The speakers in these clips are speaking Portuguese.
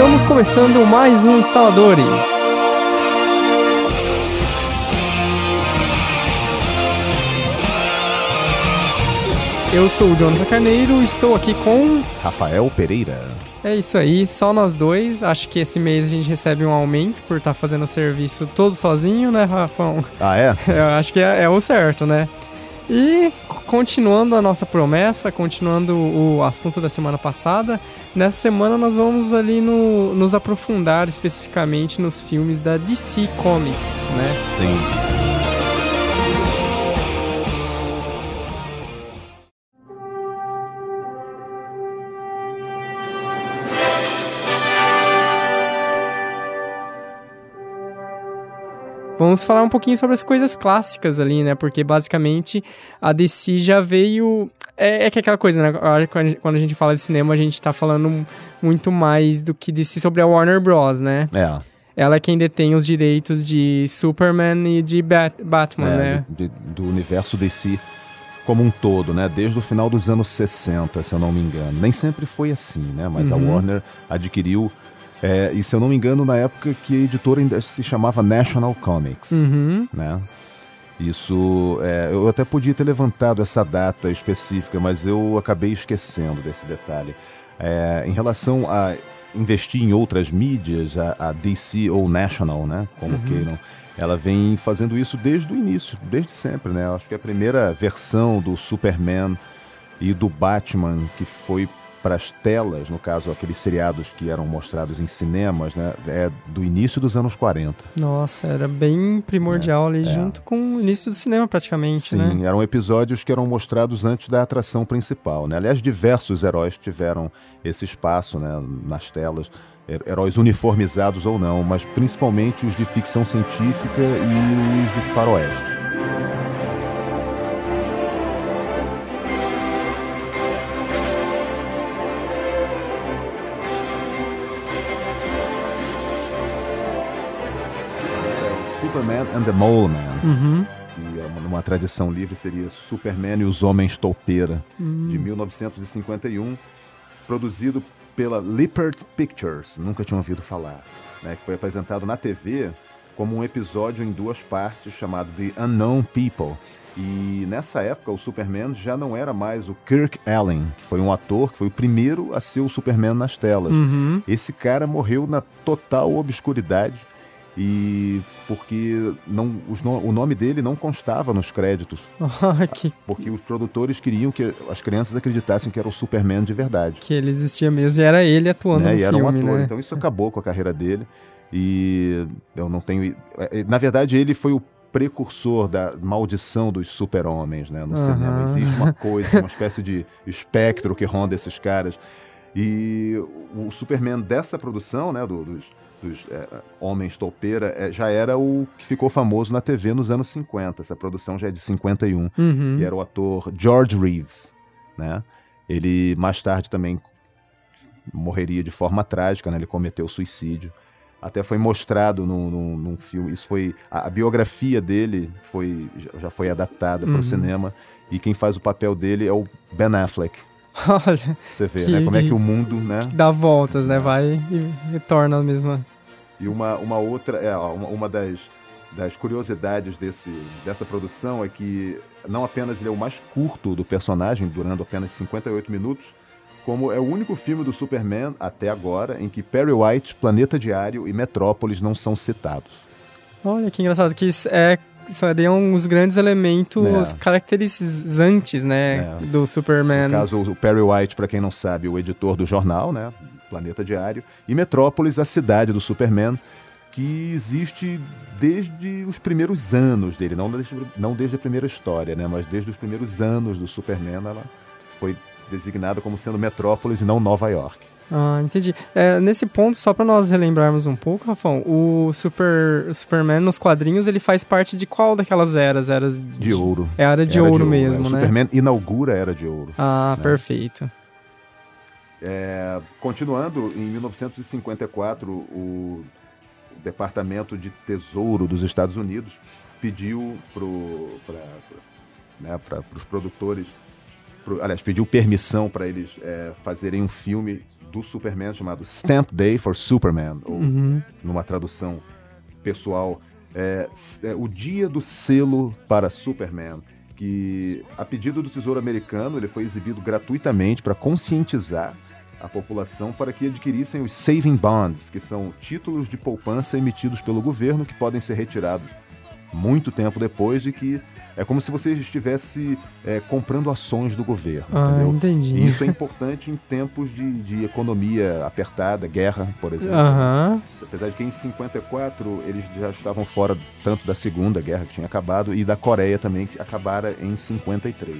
Estamos começando mais um Instaladores. Eu sou o Jonathan Carneiro, estou aqui com. Rafael Pereira. É isso aí, só nós dois. Acho que esse mês a gente recebe um aumento por estar fazendo o serviço todo sozinho, né, Rafão? Ah, é? Eu acho que é, é o certo, né? E continuando a nossa promessa, continuando o assunto da semana passada, nessa semana nós vamos ali no, nos aprofundar especificamente nos filmes da DC Comics, né? Sim. Vamos falar um pouquinho sobre as coisas clássicas ali, né? Porque basicamente a DC já veio. É, é que é aquela coisa, né? Quando a gente fala de cinema, a gente tá falando muito mais do que DC sobre a Warner Bros, né? É. Ela é quem detém os direitos de Superman e de Bat Batman, é, né? Do, do universo DC como um todo, né? Desde o final dos anos 60, se eu não me engano. Nem sempre foi assim, né? Mas uhum. a Warner adquiriu é, e se eu não me engano, na época que a editora ainda se chamava National Comics, uhum. né? Isso, é, eu até podia ter levantado essa data específica, mas eu acabei esquecendo desse detalhe. É, em relação a investir em outras mídias, a, a DC ou National, né, como uhum. queiram, ela vem fazendo isso desde o início, desde sempre, né? Acho que a primeira versão do Superman e do Batman que foi para as telas, no caso aqueles seriados que eram mostrados em cinemas, né, é do início dos anos 40. Nossa, era bem primordial é, ali, é. junto com o início do cinema praticamente, Sim, né? eram episódios que eram mostrados antes da atração principal, né? Aliás, diversos heróis tiveram esse espaço, né, nas telas, heróis uniformizados ou não, mas principalmente os de ficção científica e os de faroeste. Superman and the Mole Man. Uhum. Que é numa tradição livre seria Superman e os Homens Toupeira, uhum. de 1951, produzido pela Lippert Pictures, nunca tinha ouvido falar, né, que foi apresentado na TV como um episódio em duas partes chamado The Unknown People. E nessa época o Superman já não era mais o Kirk Allen, que foi um ator que foi o primeiro a ser o Superman nas telas. Uhum. Esse cara morreu na total obscuridade e porque não, os, o nome dele não constava nos créditos. que... Porque os produtores queriam que as crianças acreditassem que era o Superman de verdade. Que ele existia mesmo e era ele atuando né? no e era filme, um ator. né? Então isso acabou com a carreira dele. E eu não tenho. É, na verdade, ele foi o precursor da maldição dos super-homens né, no Uhum. cinema. Existe uma coisa, uma espécie de espectro que ronda esses caras. E o Superman dessa produção, né, do- dos, dos, é, Homens Toupeira, é, já era o que ficou famoso na TV nos anos 50. Essa produção já é de 51, Uhum. que era o ator George Reeves. Né? Ele mais tarde também morreria de forma trágica, né? ele cometeu suicídio. Até foi mostrado num, num- num filme. Isso foi. A, a biografia dele foi, já- foi adaptada para Uhum. o cinema. E quem faz o papel dele é o Ben Affleck. Olha, Você vê, Que- né? Como é que o mundo, né? dá voltas, né? Vai e retorna a mesma. E uma, uma outra, é, uma, uma das, das curiosidades desse, dessa produção é que não apenas ele é o mais curto do personagem, durando apenas 58 minutos, como é o único filme do Superman, até agora, em que Perry White, Planeta Diário e Metrópolis não são citados. Olha que engraçado, que isso é, seriam os grandes elementos É. caracterizantes, né? É. Do Superman. No caso, o Perry White, para quem não sabe, o editor do jornal, né? Planeta Diário, e Metrópolis, a cidade do Superman, que existe desde os primeiros anos dele, não desde, não desde a primeira história, né? Mas desde os primeiros anos do Superman, ela foi designada como sendo Metrópolis e não Nova York. Ah, entendi. É, nesse ponto, só pra nós relembrarmos um pouco, Rafão, o, Super, o Superman nos quadrinhos, ele faz parte de qual daquelas eras? Eras De ouro. É era de Era ouro mesmo, O né? Superman inaugura a Era de Ouro. Ah, né? perfeito. É, continuando, em 1954, o Departamento de Tesouro dos Estados Unidos pediu para né, os produtores, pro- aliás, pediu permissão para eles é, fazerem um filme do Superman chamado Stamp Day for Superman, ou Uhum. numa tradução pessoal, é, é o dia do selo para Superman, que a pedido do Tesouro Americano ele foi exibido gratuitamente para conscientizar a população para que adquirissem os saving bonds, que são títulos de poupança emitidos pelo governo que podem ser retirados muito tempo depois de que é como se você estivesse é, comprando ações do governo, Ah, entendeu? entendi. E isso é importante em tempos de, de economia apertada, guerra, por exemplo. Aham. Apesar de que em 54 eles já estavam fora tanto da Segunda Guerra que tinha acabado e da Coreia também que acabara em 53,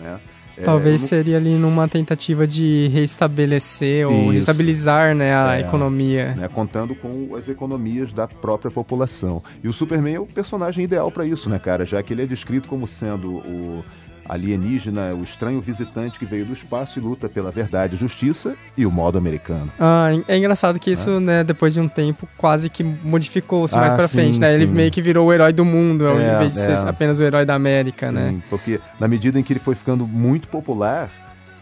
né? É, Talvez eu seria ali numa tentativa de restabelecer ou Isso. restabilizar né, a É. economia. né, contando com as economias da própria população. E o Superman é o personagem ideal para isso, né, cara? Já que ele é descrito como sendo o alienígena, o estranho visitante que veio do espaço e luta pela verdade justiça e o modo americano. Ah, é engraçado que isso, né, depois de um tempo, quase que modificou-se mais Ah, pra sim, frente, né? Ele sim. meio que virou o herói do mundo, ao É, invés de ser é. apenas o herói da América, Sim, né? porque na medida em que ele foi ficando muito popular,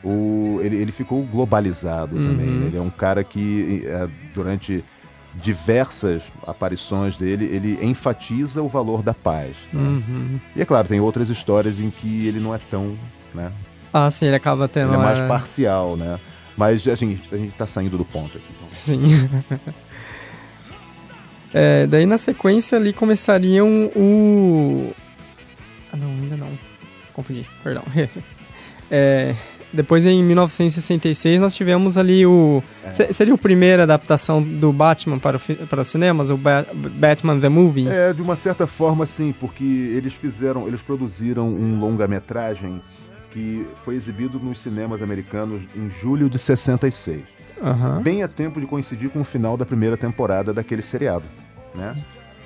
o, ele, ele ficou globalizado Uhum. também. Ele é um cara que, é, durante diversas aparições dele, ele enfatiza o valor da paz. né? Uhum. E é claro, tem outras histórias em que ele não é tão, né? Ah, sim, ele acaba tendo... Ele é mais parcial, né? Mas a gente, a gente tá saindo do ponto aqui. Sim. É, daí na sequência ali começariam o. Ah, não, ainda não. Confundi, perdão. É, depois em 1966 nós tivemos ali o. É. se- Seria a primeira adaptação do Batman para, o para os cinemas, o Ba- Batman the Movie? É, de uma certa forma, sim, porque eles fizeram, eles produziram um longa-metragem que foi exibido nos cinemas americanos em julho de 66. Aham. Bem a tempo de coincidir com o final da primeira temporada daquele seriado, né?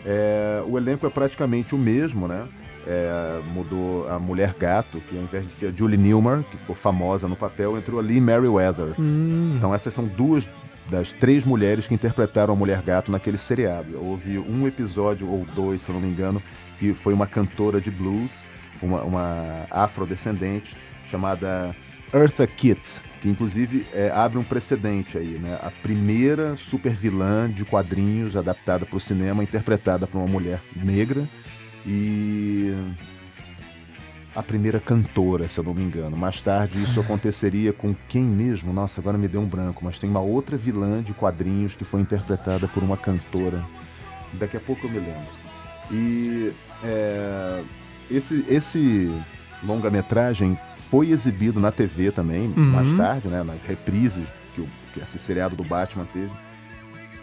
É, o elenco é praticamente o mesmo, né? É, mudou a Mulher Gato, que ao invés de ser a Julie Newmar, que ficou famosa no papel, entrou a Lee Merriweather. Hum, Então essas são duas das três mulheres que interpretaram a Mulher Gato naquele seriado. Houve um episódio ou dois, se eu não me engano, que foi uma cantora de blues, uma, uma afrodescendente chamada Eartha Kitt, que inclusive é, abre um precedente aí, né? A primeira super vilã de quadrinhos adaptada para o cinema, interpretada por uma mulher negra e a primeira cantora, se eu não me engano. Mais tarde isso aconteceria com quem mesmo? Nossa, agora me deu um branco, mas tem uma outra vilã de quadrinhos que foi interpretada por uma cantora. Daqui a pouco eu me lembro. E é, esse, esse longa-metragem foi exibido na TV também, Uhum. mais tarde, né, nas reprises que, o, que esse seriado do Batman teve,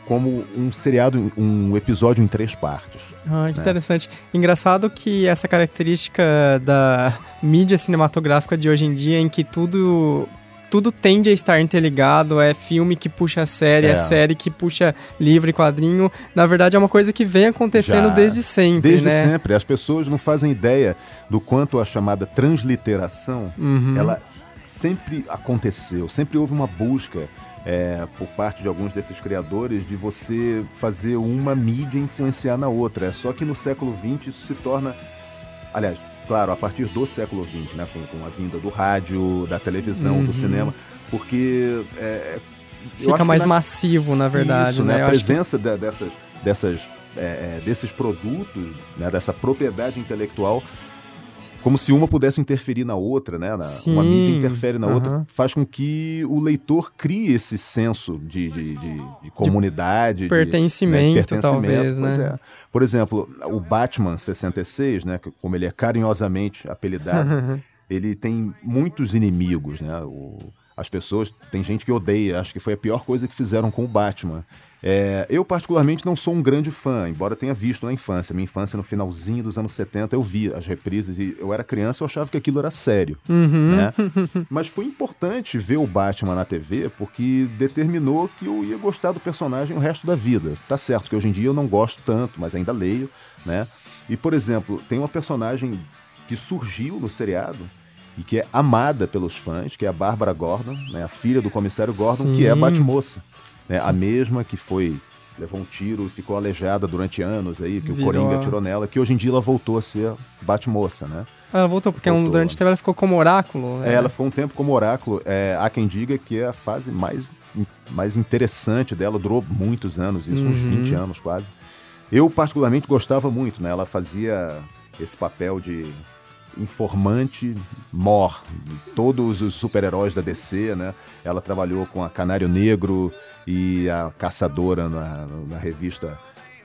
como um seriado, um episódio em três partes. Ah, que né? interessante. Engraçado que essa característica da mídia cinematográfica de hoje em dia, em que tudo tudo tende a estar interligado, é filme que puxa série, é, É. série que puxa livro e quadrinho, na verdade é uma coisa que vem acontecendo Já. desde sempre, Desde né? sempre. As pessoas não fazem ideia do quanto a chamada transliteração Uhum. ela sempre aconteceu, sempre houve uma busca é, por parte de alguns desses criadores de você fazer uma mídia influenciar na outra. É só que no século XX isso se torna, aliás, claro, a partir do século XX, né, com, com a vinda do rádio, da televisão, Uhum. do cinema, porque é, Fica que mais na- massivo, na verdade, isso, né? né? A que- presença da- dessas, dessas, é, é, desses produtos, né? dessa propriedade intelectual, como se uma pudesse interferir na outra, né? Na- Sim, uma mídia interfere na outra, aham. faz com que o leitor crie esse senso de, de, de- de comunidade, de, pertencimento, né, talvez, pois né? é. Por exemplo, o Batman 66, né? Como ele é carinhosamente apelidado, ele tem muitos inimigos, né? O- as pessoas, tem gente que odeia, acho que foi a pior coisa que fizeram com o Batman. É, eu, particularmente, não sou um grande fã, embora tenha visto na infância. Minha infância, no finalzinho dos anos 70, eu vi as reprises e eu era criança eu achava que aquilo era sério. Uhum. Né? Mas foi importante ver o Batman na TV porque determinou que eu ia gostar do personagem o resto da vida. Tá certo que hoje em dia eu não gosto tanto, mas ainda leio, né? E, por exemplo, tem uma personagem que surgiu no seriado e que é amada pelos fãs, que é a Bárbara Gordon, né? a filha do comissário Gordon, que é a Sim. Batmoça. Né? A mesma que foi levou um tiro e ficou aleijada durante anos aí, que Virou o Coringa atirou nela, que hoje em dia ela voltou a ser Batmoça, né? Ela voltou, porque um, Voltou. durante o tempo ela ficou como oráculo. né? É, ela ficou um tempo como oráculo. É, há quem diga que é a fase mais mais interessante dela, durou muitos anos, isso, uhum. uns 20 anos quase. Eu particularmente gostava muito, né? Ela fazia esse papel de informante mor, todos os super-heróis da DC, né? Ela trabalhou com a Canário Negro e a Caçadora na, na revista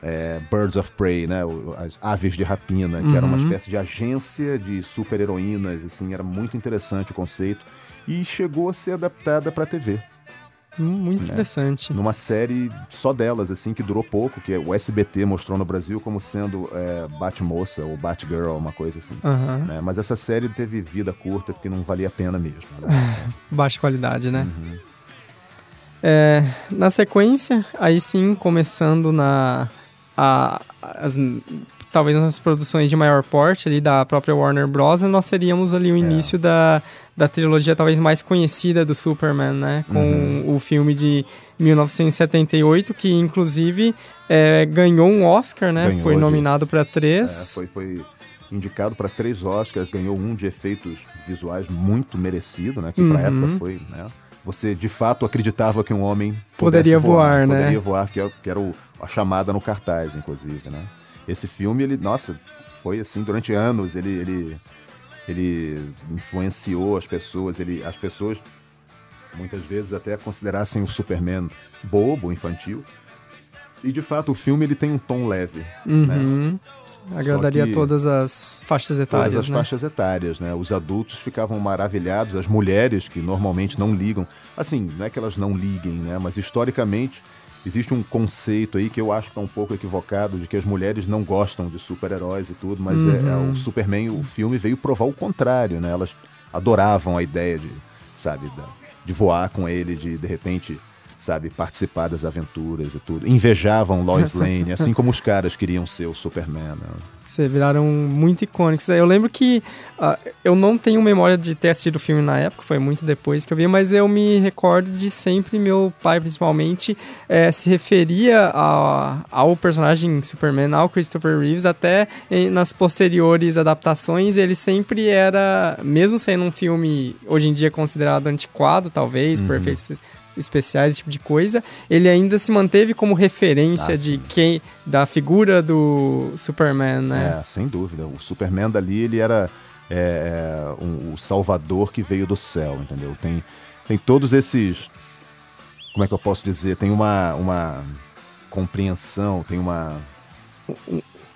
é, Birds of Prey, né? As aves de rapina, que uhum. era uma uhum. espécie de agência de super-heroínas, assim, era muito interessante o conceito e chegou a ser adaptada para TV. Muito né? interessante. Numa série só delas, assim, que durou pouco, que o SBT mostrou no Brasil como sendo é, Batmoça ou Batgirl, uma coisa assim. Uhum. Né? Mas essa série teve vida curta porque não valia a pena mesmo. Né? Baixa qualidade, né? Uhum. É, na sequência, aí sim, começando na a, as, talvez nas produções de maior porte ali da própria Warner Bros, nós teríamos ali o é. início é. da, da trilogia talvez mais conhecida do Superman, né? Com uhum. o filme de 1978, que inclusive é, ganhou um Oscar, né? Ganhou foi nominado para três. É, foi, foi indicado para três Oscars, ganhou um de efeitos visuais muito merecido, né? Que uhum. para época foi, né? Você de fato acreditava que um homem poderia voar, voar né? Poderia voar, que, é que era o, a chamada no cartaz, inclusive, né? Esse filme, ele, nossa, foi assim durante anos, ele, ele, ele influenciou as pessoas, ele, as pessoas muitas vezes até considerassem o Superman bobo, infantil. E de fato o filme ele tem um tom leve, uhum. né? Agradaria todas as faixas etárias. Todas as né? faixas etárias, né? Os adultos ficavam maravilhados, as mulheres que normalmente não ligam. Assim, não é que elas não liguem, né? Mas historicamente existe um conceito aí que eu acho que está um pouco equivocado de que as mulheres não gostam de super-heróis e tudo, mas uhum. é, é, o uhum. Superman, o filme veio provar o contrário, né? Elas adoravam a ideia de, sabe, de voar com ele, de de repente sabe, participar das aventuras e tudo. Invejavam Lois Lane, assim como os caras queriam ser o Superman. Né? Você viraram muito icônicos. Eu lembro que uh, eu não tenho memória de ter assistido o filme na época, foi muito depois que eu vi, mas eu me recordo de sempre meu pai, principalmente, é, se referia a, ao personagem Superman, ao Christopher Reeves, até em, nas posteriores adaptações, ele sempre era, mesmo sendo um filme hoje em dia considerado antiquado, talvez, uhum. perfeito especiais, esse tipo de coisa, ele ainda se manteve como referência ah, de quem da figura do Superman, né? É, sem dúvida. O Superman dali, ele era é, é um, o salvador que veio do céu, entendeu? Tem, tem todos esses... Como é que eu posso dizer? Tem uma, uma compreensão, tem uma...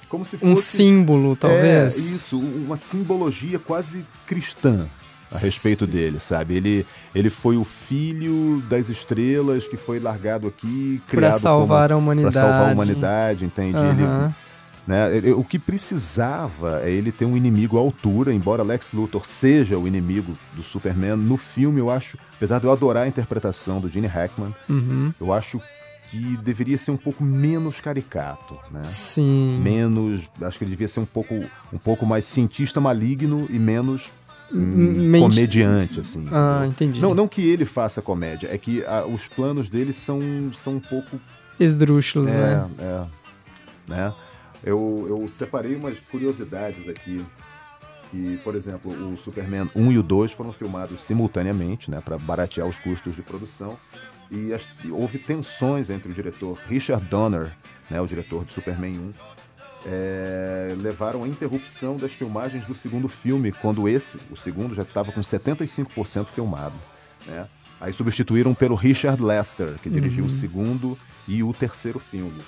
Como se fosse... Um símbolo, talvez. É, isso, uma simbologia quase cristã, a respeito Sim. dele, sabe? Ele, ele foi o filho das estrelas que foi largado aqui, criado para salvar como, a humanidade. Para salvar a humanidade, entende? Uhum. Ele, né? O que precisava é ele ter um inimigo à altura, embora Lex Luthor seja o inimigo do Superman. No filme, eu acho, apesar de eu adorar a interpretação do Gene Hackman, uhum. eu acho que deveria ser um pouco menos caricato, né? Sim. Menos, acho que ele devia ser um pouco, um pouco mais cientista maligno e menos um comediante, assim. Ah, entendi. Não, não que ele faça comédia, é que a, os planos dele são, são um pouco. Esdrúxulos, é, né? É. Né? Eu, eu separei umas curiosidades aqui. Que, por exemplo, o Superman 1 e o 2 foram filmados simultaneamente, né, para baratear os custos de produção. E, as, e houve tensões entre o diretor Richard Donner, né, o diretor de Superman 1, é, levaram à interrupção das filmagens do segundo filme, quando esse, o segundo, já estava com 75% filmado. Né? Aí substituíram pelo Richard Lester, que dirigiu uhum. o segundo e o terceiro filme.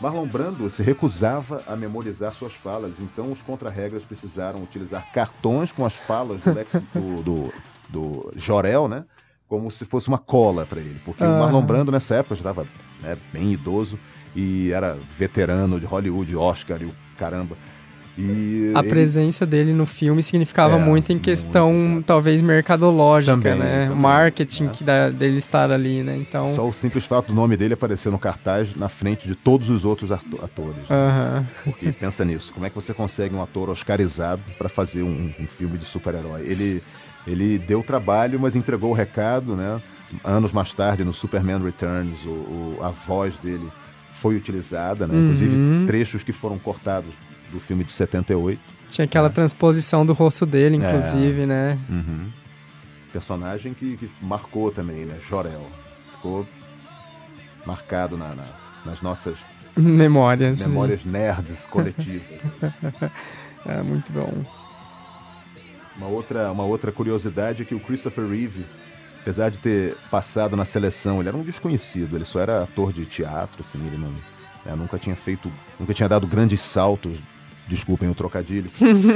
Marlon Brando se recusava a memorizar suas falas, então os contra-regras precisaram utilizar cartões com as falas do, Lex, do, do, do Jorel, né? Como se fosse uma cola para ele, porque o Marlon Brando nessa época já estava né, bem idoso e era veterano de Hollywood, Oscar e o caramba. E a ele... presença dele no filme significava é, muito em questão, muito, talvez, mercadológica, também, né? Também, Marketing né? que dá, dele estar ali, né? Então... Só o simples fato do nome dele aparecer no cartaz na frente de todos os outros atores. Né? Porque pensa nisso, como é que você consegue um ator oscarizado para fazer um, um, filme de super-herói? Ele, ele deu trabalho, mas entregou o recado, né? Anos mais tarde, no Superman Returns, o, o a voz dele foi utilizada, né? Inclusive uhum. trechos que foram cortados do filme de 78. Tinha aquela né? transposição do rosto dele, inclusive, é. né? Uhum. Personagem que, que, marcou também, né? Jorel. ficou marcado na, na, nas nossas memórias, memórias nerds coletivas. é muito bom. Uma outra, uma outra curiosidade é que o Christopher Reeve, apesar de ter passado na seleção, ele era um desconhecido, ele só era ator de teatro, assim, ele não, né, nunca tinha feito, nunca tinha dado grandes saltos, desculpem o trocadilho,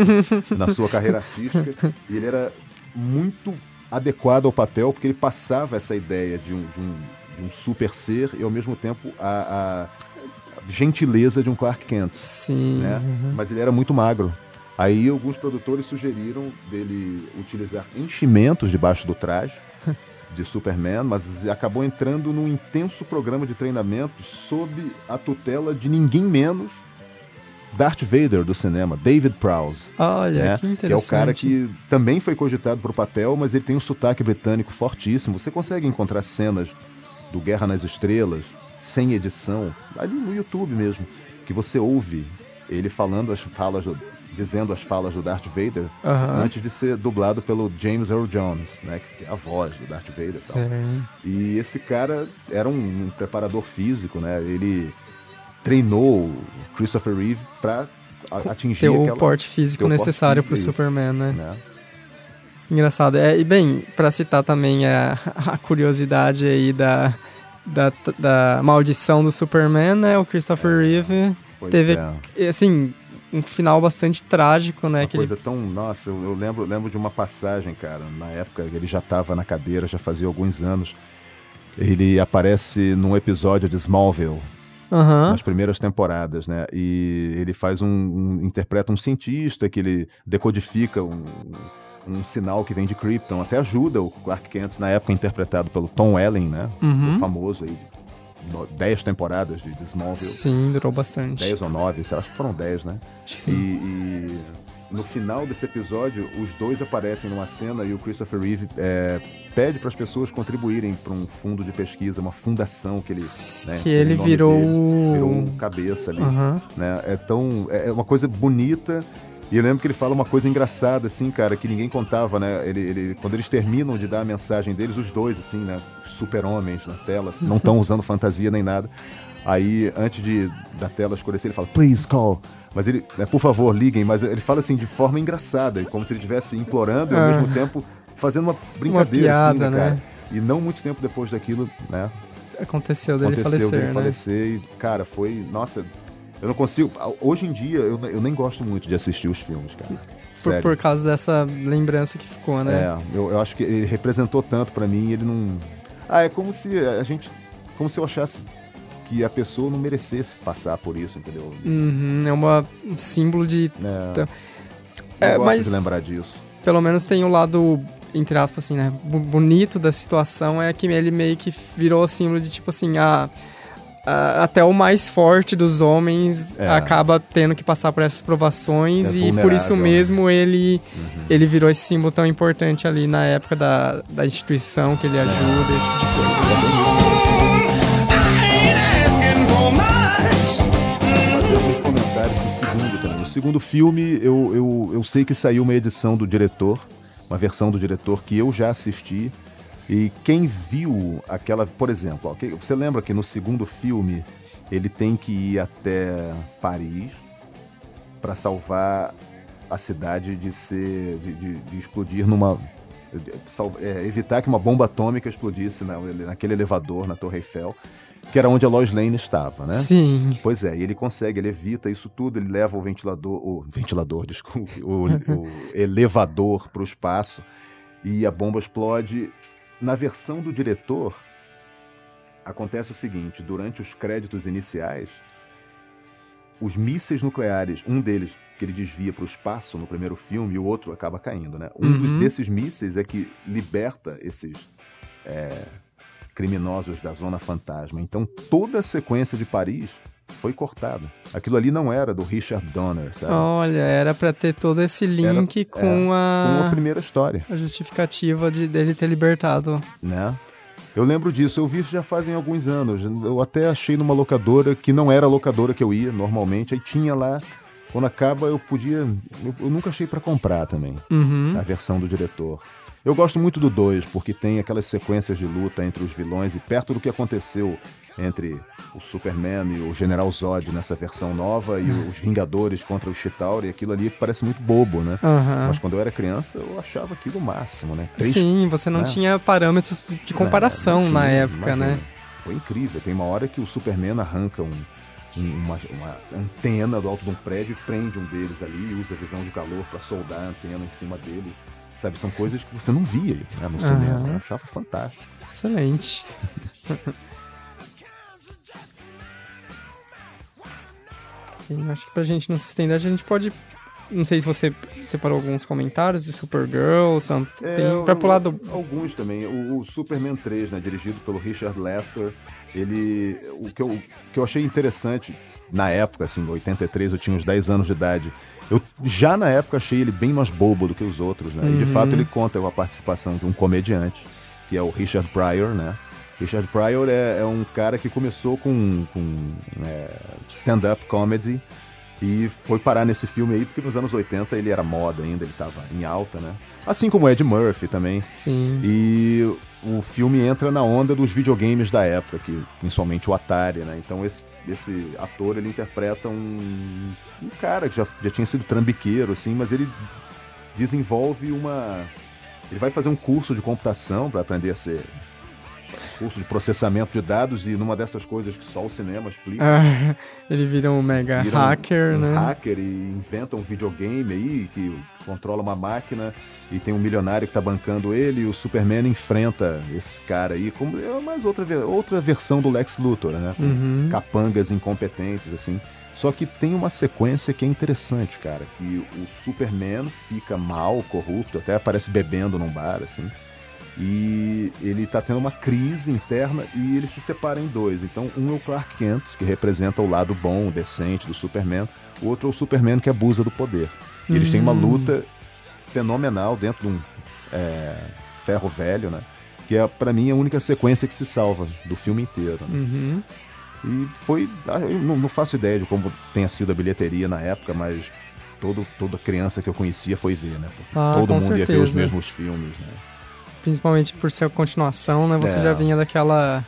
na sua carreira artística, e ele era muito adequado ao papel, porque ele passava essa ideia de um, de um, de um super ser e ao mesmo tempo a, a gentileza de um Clark Kent. Sim. Né? Uhum. Mas ele era muito magro. Aí alguns produtores sugeriram dele utilizar enchimentos debaixo do traje de Superman, mas acabou entrando num intenso programa de treinamento sob a tutela de ninguém menos Darth Vader do cinema, David Prowse. Olha, né? que interessante. Que é o cara que também foi cogitado para o papel, mas ele tem um sotaque britânico fortíssimo. Você consegue encontrar cenas do Guerra nas Estrelas, sem edição, ali no YouTube mesmo, que você ouve ele falando as falas, dizendo as falas do Darth Vader uhum. antes de ser dublado pelo James Earl Jones, né, que é a voz do Darth Vader. E, tal. e esse cara era um, um preparador físico, né? Ele treinou Christopher Reeve para atingir ter o aquela, porte físico necessário para o Superman, né? né? Engraçado. É, e bem, para citar também a, a curiosidade aí da, da, da maldição do Superman, né? O Christopher Reeve pois teve, é. assim, um final bastante trágico, né? Uma que coisa ele... tão. Nossa, eu, eu, lembro, lembro de uma passagem, cara. Na época ele já estava na cadeira, já fazia alguns anos. Ele aparece num episódio de Smallville, uhum. nas primeiras temporadas, né? E ele faz um, um, interpreta um cientista que ele decodifica um, um sinal que vem de Krypton, até ajuda o Clark Kent na época interpretado pelo Tom Welling, né? Uhum. O famoso aí. 10 temporadas de, Smallville. Sim, durou bastante. 10 ou 9, acho que foram 10, né? Acho que sim. E, e no final desse episódio, os dois aparecem numa cena e o Christopher Reeve é, pede para as pessoas contribuírem para um fundo de pesquisa, uma fundação que ele. Né, que ele virou. Dele, virou cabeça ali. Uhum. Né? É tão. É uma coisa bonita. E eu lembro que ele fala uma coisa engraçada, assim, cara, que ninguém contava, né? Ele, ele, quando eles terminam de dar a mensagem deles, os dois, assim, né? Super-homens na tela, não estão usando fantasia nem nada. Aí, antes de da tela escurecer, ele fala, please call. Mas ele, né, por favor, liguem, mas ele fala assim de forma engraçada, como se ele estivesse implorando e ao ah, mesmo tempo fazendo uma brincadeira, uma piada, assim, né, cara? Né? E não muito tempo depois daquilo, né? Aconteceu dele aconteceu falecer, dele né? falecer e, cara, foi. Nossa, eu não consigo. Hoje em dia, eu, eu nem gosto muito de assistir os filmes, cara. Por, por, causa dessa lembrança que ficou, né? É, eu, eu acho que ele representou tanto para mim, ele não. Ah, é como se a gente. Como se eu achasse que a pessoa não merecesse passar por isso, entendeu? Uhum, é uma, um símbolo de. É, é gosto mas, de lembrar disso. Pelo menos tem o lado, entre aspas, assim, né? Bonito da situação é que ele meio que virou símbolo de tipo assim, ah. Uh, até o mais forte dos homens é. acaba tendo que passar por essas provações é e por isso né? mesmo ele, uhum. ele virou esse símbolo tão importante ali na época da, da instituição que ele ajuda, esse tipo de coisa. segundo também. O segundo filme, eu, eu, eu sei que saiu uma edição do diretor, uma versão do diretor que eu já assisti. E quem viu aquela, por exemplo, ó, você lembra que no segundo filme ele tem que ir até Paris para salvar a cidade de ser de, de, de explodir numa é, evitar que uma bomba atômica explodisse na, naquele elevador na Torre Eiffel que era onde a Lois Lane estava, né? Sim. Pois é, e ele consegue, ele evita isso tudo, ele leva o ventilador, o ventilador, desculpe, o, o elevador para o espaço e a bomba explode. Na versão do diretor, acontece o seguinte: durante os créditos iniciais, os mísseis nucleares, um deles que ele desvia para o espaço no primeiro filme e o outro acaba caindo, né? Um uhum. desses mísseis é que liberta esses é, criminosos da Zona Fantasma. Então toda a sequência de Paris foi cortada. Aquilo ali não era do Richard Donner, sabe? Olha, era para ter todo esse link era, com é, a com a primeira história. A justificativa de dele ter libertado. Né? Eu lembro disso, eu vi isso já fazem alguns anos. Eu até achei numa locadora que não era a locadora que eu ia normalmente, aí tinha lá quando acaba eu podia, eu, eu nunca achei para comprar também uhum. a versão do diretor. Eu gosto muito do 2, porque tem aquelas sequências de luta entre os vilões e perto do que aconteceu entre o Superman e o General Zod nessa versão nova e os Vingadores contra o Chitauri, aquilo ali parece muito bobo, né? Aham. Mas quando eu era criança, eu achava aquilo o máximo, né? Três- Sim, você não né? tinha parâmetros de comparação não na época, imagina. né? Foi incrível. Tem uma hora que o Superman arranca um- um- uma, uma antena do alto de um prédio e prende um deles ali e usa a visão de calor para soldar a antena em cima dele. Sabe, são coisas que você não via né, no cinema. Aham. Eu achava fantástico. Excelente. Acho que pra gente não se estender, a gente pode. Não sei se você separou alguns comentários de Supergirl, são- tem pra pular do. Alguns também. O, o Superman 3, né, dirigido pelo Richard Lester, ele. O que, eu, o que eu achei interessante na época, assim, em 83, eu tinha uns 10 anos de idade. Eu já na época achei ele bem mais bobo do que os outros, né? E de Uhum. fato ele conta com a participação de um comediante, que é o Richard Pryor, né? Richard Pryor é, é um cara que começou com, com é, stand-up comedy e foi parar nesse filme aí, porque nos anos 80 ele era moda ainda, ele tava em alta, né? Assim como o Ed Murphy também. Sim. E o filme entra na onda dos videogames da época, que principalmente o Atari, né? Então esse, esse ator ele interpreta um, um cara que já, já tinha sido trambiqueiro, assim, mas ele desenvolve uma. Ele vai fazer um curso de computação para aprender a ser curso de processamento de dados e numa dessas coisas que só o cinema explica. Ah, ele vira um mega vira um- hacker, um né? hacker e inventa um videogame aí que controla uma máquina e tem um milionário que tá bancando ele e o Superman enfrenta esse cara aí como é mais outra, outra versão do Lex Luthor, né? Uhum. Capangas incompetentes, assim. Só que tem uma sequência que é interessante, cara, que o Superman fica mal, corrupto, até aparece bebendo num bar, assim. E ele tá tendo uma crise interna e ele se separa em dois. Então, um é o Clark Kent, que representa o lado bom, decente do Superman. O outro é o Superman que abusa do poder. E eles têm uma Hum. luta fenomenal dentro de um é, ferro velho, né? Que é, pra mim, a única sequência que se salva do filme inteiro. né? Uhum. E foi. ah, Eu não, faço ideia de como tenha sido a bilheteria na época, mas todo, toda criança que eu conhecia foi ver, né? Ah, todo mundo ia ver os certeza. mesmos filmes, né? Principalmente por ser a continuação, né? Você É. já vinha daquela.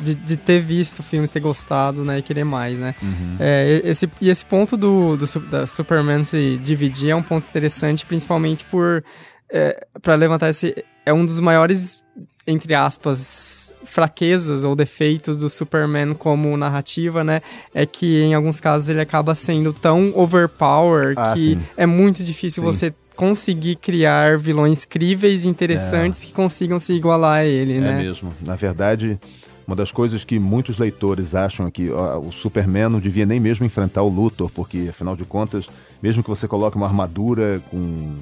De, de ter visto o filme, ter gostado, né? E querer mais, né? Uhum. É, e- esse, e esse ponto do, do da Superman se dividir é um ponto interessante, principalmente por é, para levantar esse é um dos maiores entre aspas fraquezas ou defeitos do Superman como narrativa, né? É que em alguns casos ele acaba sendo tão overpower Ah, que sim. é muito difícil Sim. você conseguir criar vilões críveis e interessantes que consigam se igualar a ele, É né? mesmo. Na verdade, uma das coisas que muitos leitores acham é que ó, o Superman não devia nem mesmo enfrentar o Luthor, porque afinal de contas, mesmo que você coloque uma armadura com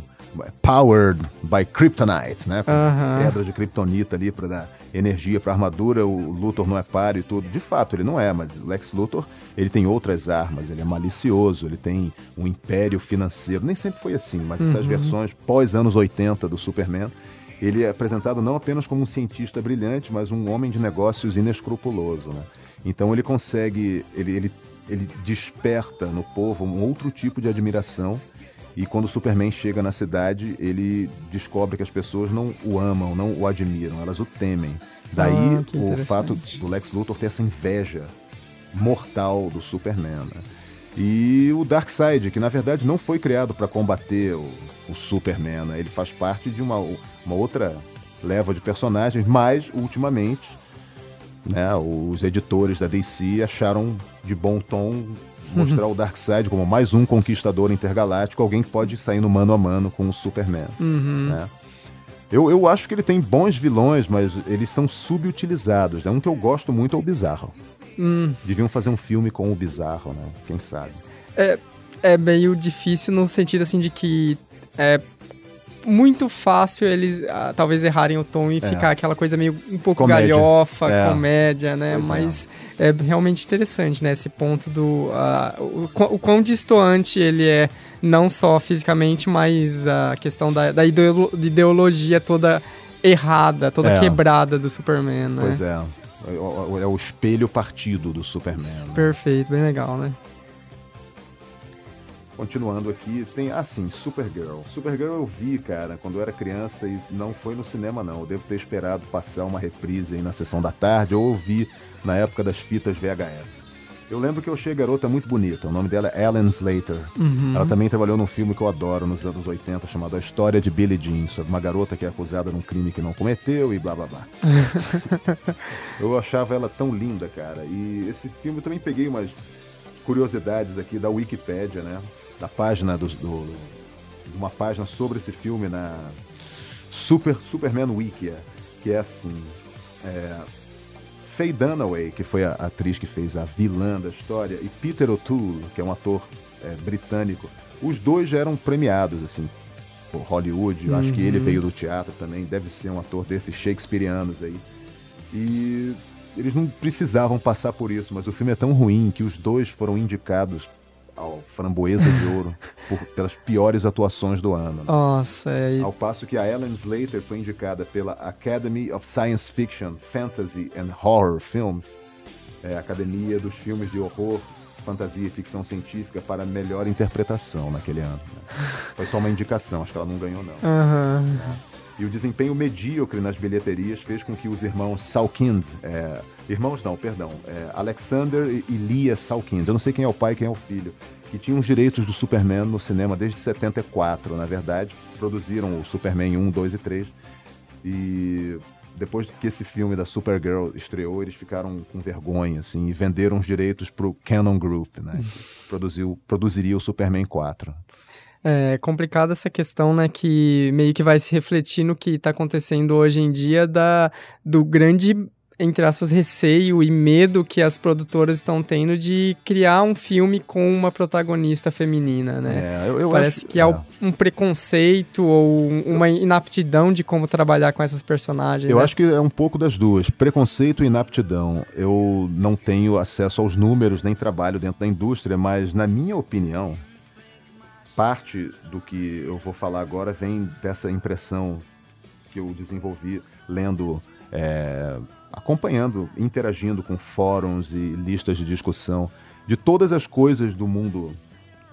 powered by kryptonite, né, com Aham. pedra de kryptonita ali para dar energia para armadura, o Luthor não é páreo e tudo. De fato, ele não é, mas o Lex Luthor, ele tem outras armas, ele é malicioso, ele tem um império financeiro. Nem sempre foi assim, mas essas versões pós anos 80 do Superman, ele é apresentado não apenas como um cientista brilhante, mas um homem de negócios inescrupuloso, né? Então ele consegue, ele, ele, ele desperta no povo um outro tipo de admiração e quando o Superman chega na cidade, ele descobre que as pessoas não o amam, não o admiram, elas o temem. Daí Ah, o fato do Lex Luthor ter essa inveja mortal do Superman. né? E o Darkseid, que na verdade não foi criado para combater o, o Superman, né? ele faz parte de uma, uma outra leva de personagens, mas ultimamente né, os editores da DC acharam de bom tom mostrar o Darkseid como mais um conquistador intergaláctico, alguém que pode sair no mano a mano com o Superman. Uhum. né? Eu, eu acho que ele tem bons vilões, mas eles são subutilizados. Né? Um que eu gosto muito é o Bizarro. Hum, Deviam fazer um filme com o Bizarro, né? Quem sabe? é meio difícil no sentido assim de que é muito fácil eles ah, talvez errarem o tom e ficar aquela coisa meio um pouco É. Comédia. galhofa, É. comédia, né? Pois é. Mas é. realmente interessante, né? Esse ponto do ah, o, o quão distoante ele é não só fisicamente, mas a questão da, da ideolo- de ideologia toda errada, toda É. quebrada do Superman, né? Pois é. É o- é o espelho partido do Superman. né? Perfeito, bem legal, né? Continuando aqui, tem, assim, Supergirl. Supergirl eu vi, cara, quando eu era criança e não foi no cinema, não. Eu devo ter esperado passar uma reprise aí na sessão da tarde ou eu vi na época das fitas VHS. Eu lembro que eu achei a garota muito bonita. O nome dela é Ellen Slater. Uhum. Ela também trabalhou num filme que eu adoro nos anos 80, chamado A História de Billie Jean, sobre uma garota que é acusada de um crime que não cometeu e blá blá blá. eu achava ela tão linda, cara. E esse filme eu também peguei umas curiosidades aqui da Wikipédia, né? Da página do, do uma página sobre esse filme na Super Superman Wikia, que é assim. É, Faye Dunaway, que foi a atriz que fez a vilã da história, e Peter O'Toole, que é um ator é, britânico, os dois já eram premiados, assim, por Hollywood. Eu acho que ele uhum. veio do teatro também, deve ser um ator desses shakespearianos aí. E eles não precisavam passar por isso, mas o filme é tão ruim que os dois foram indicados ao Framboesa de Ouro por, pelas piores atuações do ano. Né? Nossa, é... Ao passo que a Ellen Slater foi indicada pela Academy of Science Fiction, Fantasy and Horror Films, é, Academia dos Filmes de Horror, Fantasia e Ficção Científica para melhor interpretação naquele ano. Né? Foi só uma indicação, acho que ela não ganhou não. Uhum. E o desempenho medíocre nas bilheterias fez com que os irmãos Salkind, é, irmãos não, perdão, é, Alexander e Lia Salkind, eu não sei quem é o pai e quem é o filho, que tinham os direitos do Superman no cinema desde 74, na verdade, produziram o Superman 1, 2 e 3. E depois que esse filme da Supergirl estreou, eles ficaram com vergonha, assim, e venderam os direitos para o Canon Group, né? Que produziu, produziria o Superman 4. É complicada essa questão, né, que meio que vai se refletir no que está acontecendo hoje em dia da, do grande, entre aspas, receio e medo que as produtoras estão tendo de criar um filme com uma protagonista feminina, né? É, eu, eu Parece acho, que há é. um preconceito ou uma inaptidão de como trabalhar com essas personagens. Eu né? acho que é um pouco das duas, preconceito e inaptidão. Eu não tenho acesso aos números, nem trabalho dentro da indústria, mas na minha opinião parte do que eu vou falar agora vem dessa impressão que eu desenvolvi lendo, é, acompanhando, interagindo com fóruns e listas de discussão de todas as coisas do mundo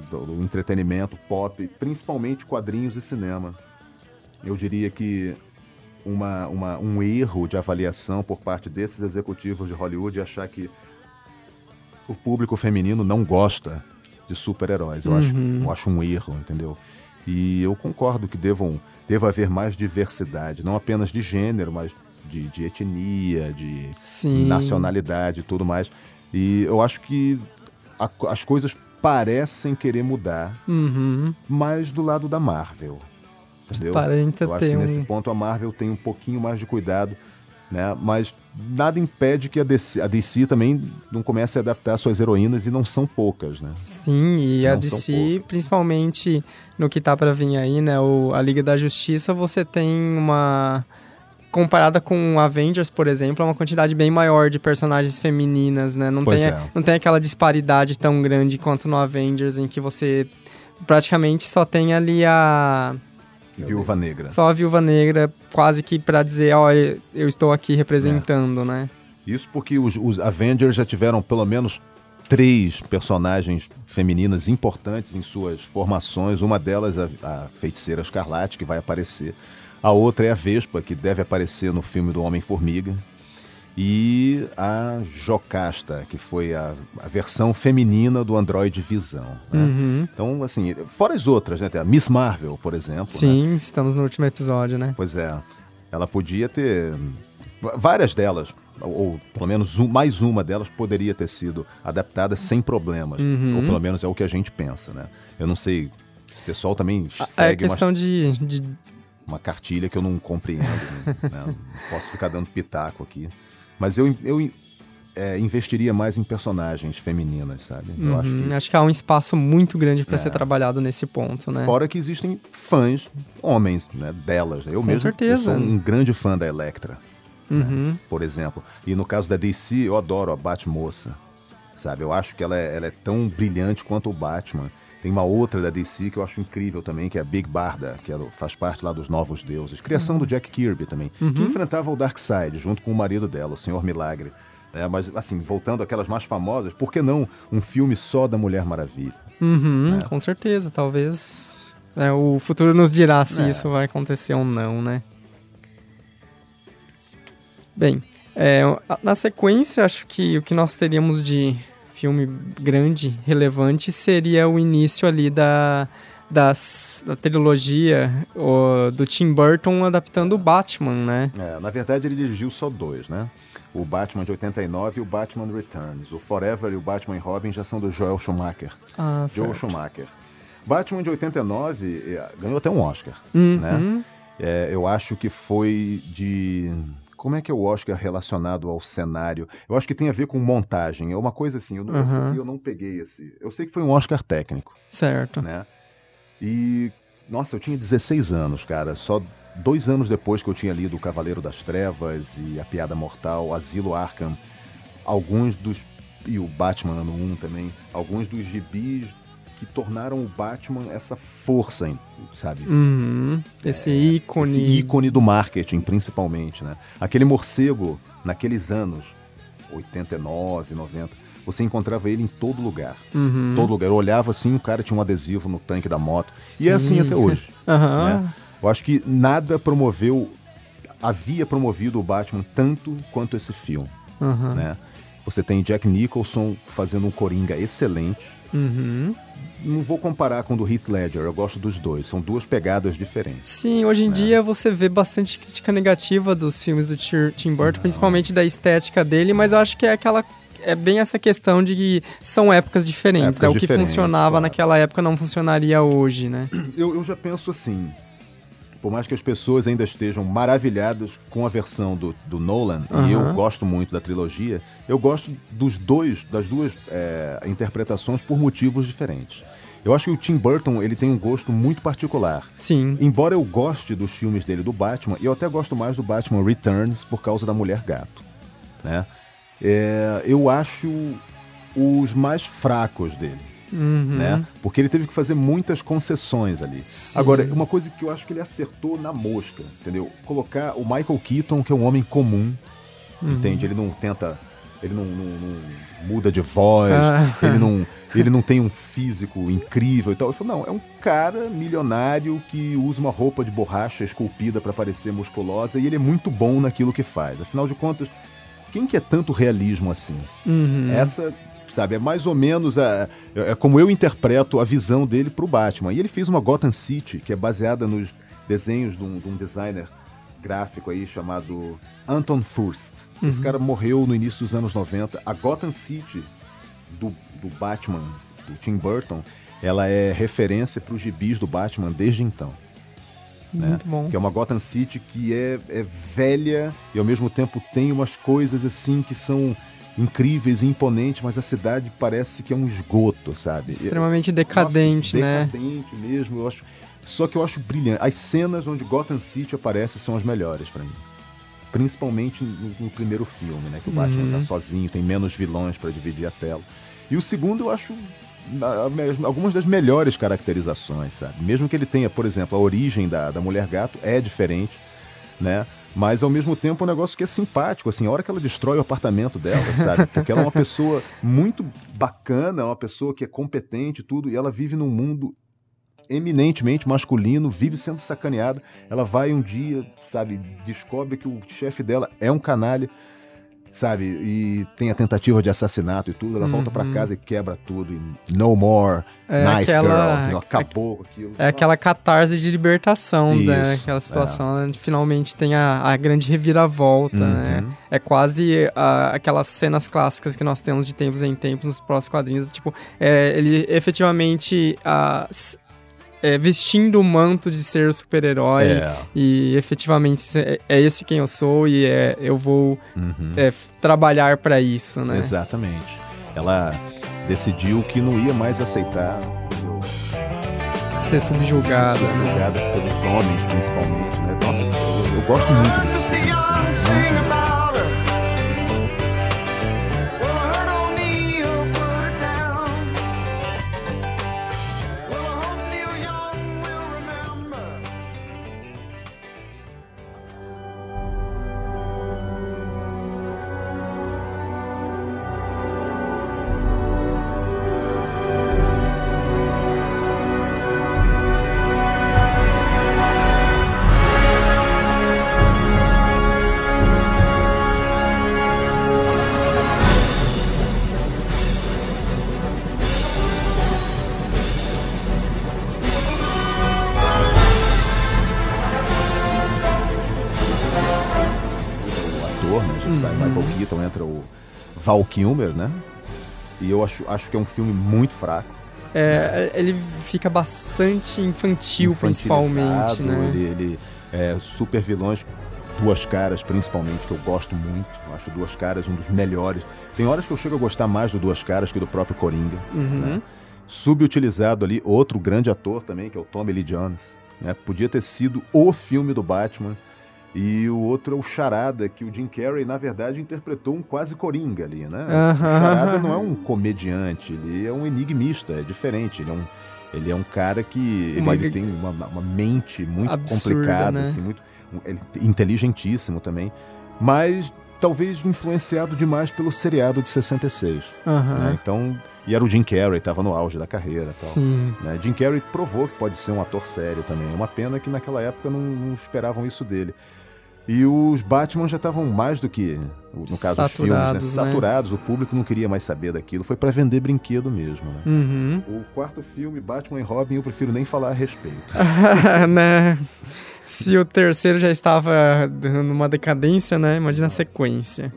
do, do entretenimento pop, principalmente quadrinhos e cinema. Eu diria que uma, uma, um erro de avaliação por parte desses executivos de Hollywood é achar que o público feminino não gosta de super-heróis. Eu, uhum. acho, eu acho um erro, entendeu? E eu concordo que devam, deva haver mais diversidade, não apenas de gênero, mas de, de etnia, de Sim. nacionalidade e tudo mais. E eu acho que a, as coisas parecem querer mudar, uhum. mas do lado da Marvel. Entendeu? Aparenta eu acho que nesse ponto a Marvel tem um pouquinho mais de cuidado né? Mas nada impede que a DC, a DC, também não comece a adaptar suas heroínas e não são poucas, né? Sim, e não a DC, principalmente no que tá para vir aí, né? O, a Liga da Justiça, você tem uma comparada com Avengers, por exemplo, é uma quantidade bem maior de personagens femininas, né? Não, tem, é. não tem aquela disparidade tão grande quanto no Avengers, em que você praticamente só tem ali a Viúva Negra. Só a Viúva Negra, quase que para dizer, ó, eu estou aqui representando, é. né? Isso porque os, os Avengers já tiveram pelo menos três personagens femininas importantes em suas formações. Uma delas, a, a Feiticeira Escarlate, que vai aparecer. A outra é a Vespa, que deve aparecer no filme do Homem-Formiga e a Jocasta, que foi a, a versão feminina do Android Visão. Né? Uhum. Então, assim, fora as outras, né? A Miss Marvel, por exemplo. Sim, né? estamos no último episódio, né? Pois é. Ela podia ter. Várias delas, ou pelo menos um, mais uma delas, poderia ter sido adaptada sem problemas. Uhum. Ou pelo menos é o que a gente pensa, né? Eu não sei. Esse pessoal também é segue É questão uma... de, de uma cartilha que eu não compreendo. né? Não posso ficar dando pitaco aqui. Mas eu, eu é, investiria mais em personagens femininas, sabe? Uhum, eu acho, que... acho que há um espaço muito grande para é. ser trabalhado nesse ponto, né? Fora que existem fãs, homens, né, delas. Eu Com mesmo certeza. Eu sou um grande fã da Electra, né, uhum. né, por exemplo. E no caso da DC, eu adoro a Batmoça, sabe? Eu acho que ela é, ela é tão brilhante quanto o Batman. Tem uma outra da DC que eu acho incrível também, que é a Big Barda, que faz parte lá dos Novos Deuses. Criação uhum. do Jack Kirby também, uhum. que enfrentava o Darkseid junto com o marido dela, o Senhor Milagre. É, mas, assim, voltando àquelas mais famosas, por que não um filme só da Mulher Maravilha? Uhum, né? Com certeza, talvez é, o futuro nos dirá se é. isso vai acontecer ou não, né? Bem, é, na sequência, acho que o que nós teríamos de filme grande, relevante, seria o início ali da, das, da trilogia o, do Tim Burton adaptando o Batman, né? É, na verdade, ele dirigiu só dois, né? O Batman de 89 e o Batman Returns. O Forever e o Batman e Robin já são do Joel Schumacher. Ah, Joel certo. Schumacher. Batman de 89 eh, ganhou até um Oscar, uhum. né? É, eu acho que foi de como é que é o Oscar relacionado ao cenário? Eu acho que tem a ver com montagem. É uma coisa assim, eu não, uhum. aqui eu não peguei esse. Eu sei que foi um Oscar técnico. Certo. Né? E, nossa, eu tinha 16 anos, cara. Só dois anos depois que eu tinha lido O Cavaleiro das Trevas e A Piada Mortal, Asilo Arkham, alguns dos. E o Batman ano 1 também. Alguns dos gibis que tornaram o Batman essa força, sabe? Uhum. Esse é, ícone. Esse ícone do marketing, principalmente, né? Aquele morcego, naqueles anos, 89, 90, você encontrava ele em todo lugar. Uhum. Todo lugar. Eu olhava assim, o cara tinha um adesivo no tanque da moto. Sim. E é assim até hoje. Uhum. Né? Eu acho que nada promoveu, havia promovido o Batman tanto quanto esse filme. Uhum. Né? Você tem Jack Nicholson fazendo um Coringa excelente. Uhum não vou comparar com o do Heath Ledger, eu gosto dos dois, são duas pegadas diferentes. Sim, hoje em né? dia você vê bastante crítica negativa dos filmes do Tim Burton, não. principalmente da estética dele, mas eu acho que é aquela é bem essa questão de que são épocas diferentes, épocas né? O que funcionava claro. naquela época não funcionaria hoje, né? Eu, eu já penso assim, por mais que as pessoas ainda estejam maravilhadas com a versão do, do Nolan, uhum. e eu gosto muito da trilogia, eu gosto dos dois, das duas é, interpretações por motivos diferentes. Eu acho que o Tim Burton ele tem um gosto muito particular. Sim. Embora eu goste dos filmes dele do Batman, eu até gosto mais do Batman Returns por causa da Mulher Gato, né? É, eu acho os mais fracos dele uhum. né? Porque ele teve que fazer muitas concessões ali. Sim. Agora, uma coisa que eu acho que ele acertou na mosca, entendeu? Colocar o Michael Keaton, que é um homem comum, uhum. entende? Ele não tenta ele não, não, não, muda de voz, ah. ele, não, ele não tem um físico incrível e tal. Eu falei, não, é um cara milionário que usa uma roupa de borracha esculpida para parecer musculosa e ele é muito bom naquilo que faz. Afinal de contas, quem que é tanto realismo assim? Uhum. Essa sabe? É mais ou menos a, é, é como eu interpreto a visão dele pro Batman. E ele fez uma Gotham City, que é baseada nos desenhos de um, de um designer gráfico aí chamado Anton Furst. Uhum. Esse cara morreu no início dos anos 90. A Gotham City do, do Batman, do Tim Burton, ela é referência para os gibis do Batman desde então. Né? Muito bom. Que é uma Gotham City que é, é velha e ao mesmo tempo tem umas coisas assim que são incríveis e imponentes, mas a cidade parece que é um esgoto, sabe? Extremamente decadente, Nossa, né? Decadente mesmo, eu acho. Só que eu acho brilhante. As cenas onde Gotham City aparece são as melhores para mim. Principalmente no, no, primeiro filme, né? Que o Batman tá uhum. sozinho, tem menos vilões para dividir a tela. E o segundo eu acho algumas das melhores caracterizações, sabe? Mesmo que ele tenha, por exemplo, a origem da, da Mulher Gato é diferente, né? Mas ao mesmo tempo é um negócio que é simpático, assim, a hora que ela destrói o apartamento dela, sabe? Porque ela é uma pessoa muito bacana, é uma pessoa que é competente tudo, e ela vive num mundo eminentemente masculino, vive sendo sacaneada. Ela vai um dia, sabe, descobre que o chefe dela é um canalha sabe? E tem a tentativa de assassinato e tudo. Ela uhum. volta para casa e quebra tudo. E no more, é nice aquela, girl. Acabou com aquilo. É Nossa. aquela catarse de libertação, Isso, né? Aquela situação, é. né? Finalmente tem a, a grande reviravolta, uhum. né? É quase a, aquelas cenas clássicas que nós temos de tempos em tempos nos próximos quadrinhos. Tipo, é, ele efetivamente... A, é, vestindo o manto de ser super-herói é. e efetivamente é, é, esse quem eu sou e é, eu vou uhum. é, trabalhar para isso, né? Exatamente. Ela decidiu que não ia mais aceitar ser subjugada, ser subjugada né? pelos homens, principalmente, né? Nossa, eu, eu gosto muito desse filme, Val Kilmer, né? E eu acho, acho que é um filme muito fraco. É, ele fica bastante infantil, principalmente, né? Ele, ele é super vilões, duas caras principalmente, que eu gosto muito. Eu acho duas caras um dos melhores. Tem horas que eu chego a gostar mais do Duas Caras que do próprio Coringa. Uhum. né? Subutilizado ali, outro grande ator também, que é o Tommy Lee Jones. Né? Podia ter sido o filme do Batman. E o outro é o Charada, que o Jim Carrey, na verdade, interpretou um quase coringa ali, né? O Charada não é um comediante, ele é um enigmista, é diferente. Ele é um, ele é um cara que ele, Uma- ele tem uma, uma mente muito Absurda, complicada, né? assim, muito ele- inteligentíssimo também, mas talvez influenciado demais pelo seriado de 66. Aham. né? Então, e era o Jim Carrey, estava no auge da carreira tal. Sim. né? Jim Carrey provou que pode ser um ator sério também. É uma pena que naquela época não, não esperavam isso dele. E os Batman já estavam mais do que, no caso dos filmes, né? Saturados, né? O público não queria mais saber daquilo. Foi para vender brinquedo mesmo. Né? Uhum. O quarto filme, Batman e Robin, eu prefiro nem falar a respeito. né? Se o terceiro já estava numa decadência, né? Imagina a Nossa. sequência.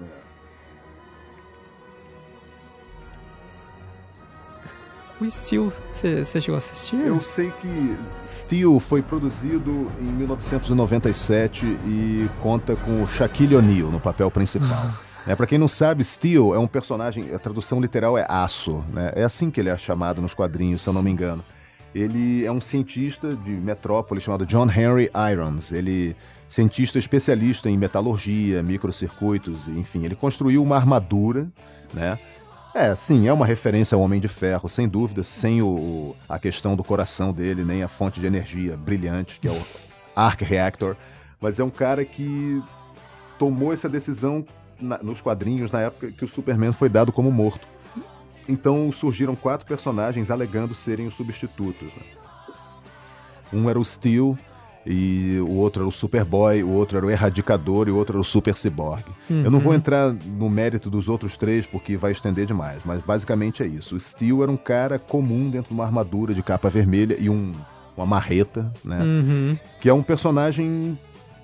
O Steel, você chegou a assistir? Eu sei que Steel foi produzido em 1997 e conta com o Shaquille O'Neal no papel principal. É, para quem não sabe, Steel é um personagem, a tradução literal é aço, né? É assim que ele é chamado nos quadrinhos, se eu não me engano. Ele é um cientista de metrópole chamado John Henry Irons. Ele cientista especialista em metalurgia, microcircuitos, enfim, ele construiu uma armadura, né? É, sim, é uma referência ao Homem de Ferro, sem dúvida, sem o, a questão do coração dele, nem a fonte de energia brilhante, que é o Arc Reactor. Mas é um cara que tomou essa decisão na- nos quadrinhos na época que o Superman foi dado como morto. Então surgiram quatro personagens alegando serem os substitutos. né? Um era o Steel, e o outro era o Superboy, o outro era o Erradicador e o outro era o Super Cyborg. Eu não vou Uhum. entrar no mérito dos outros três porque vai estender demais, mas basicamente é isso. O Steel era um cara comum dentro de uma armadura de capa vermelha e um, uma marreta, né? Uhum. Que é um personagem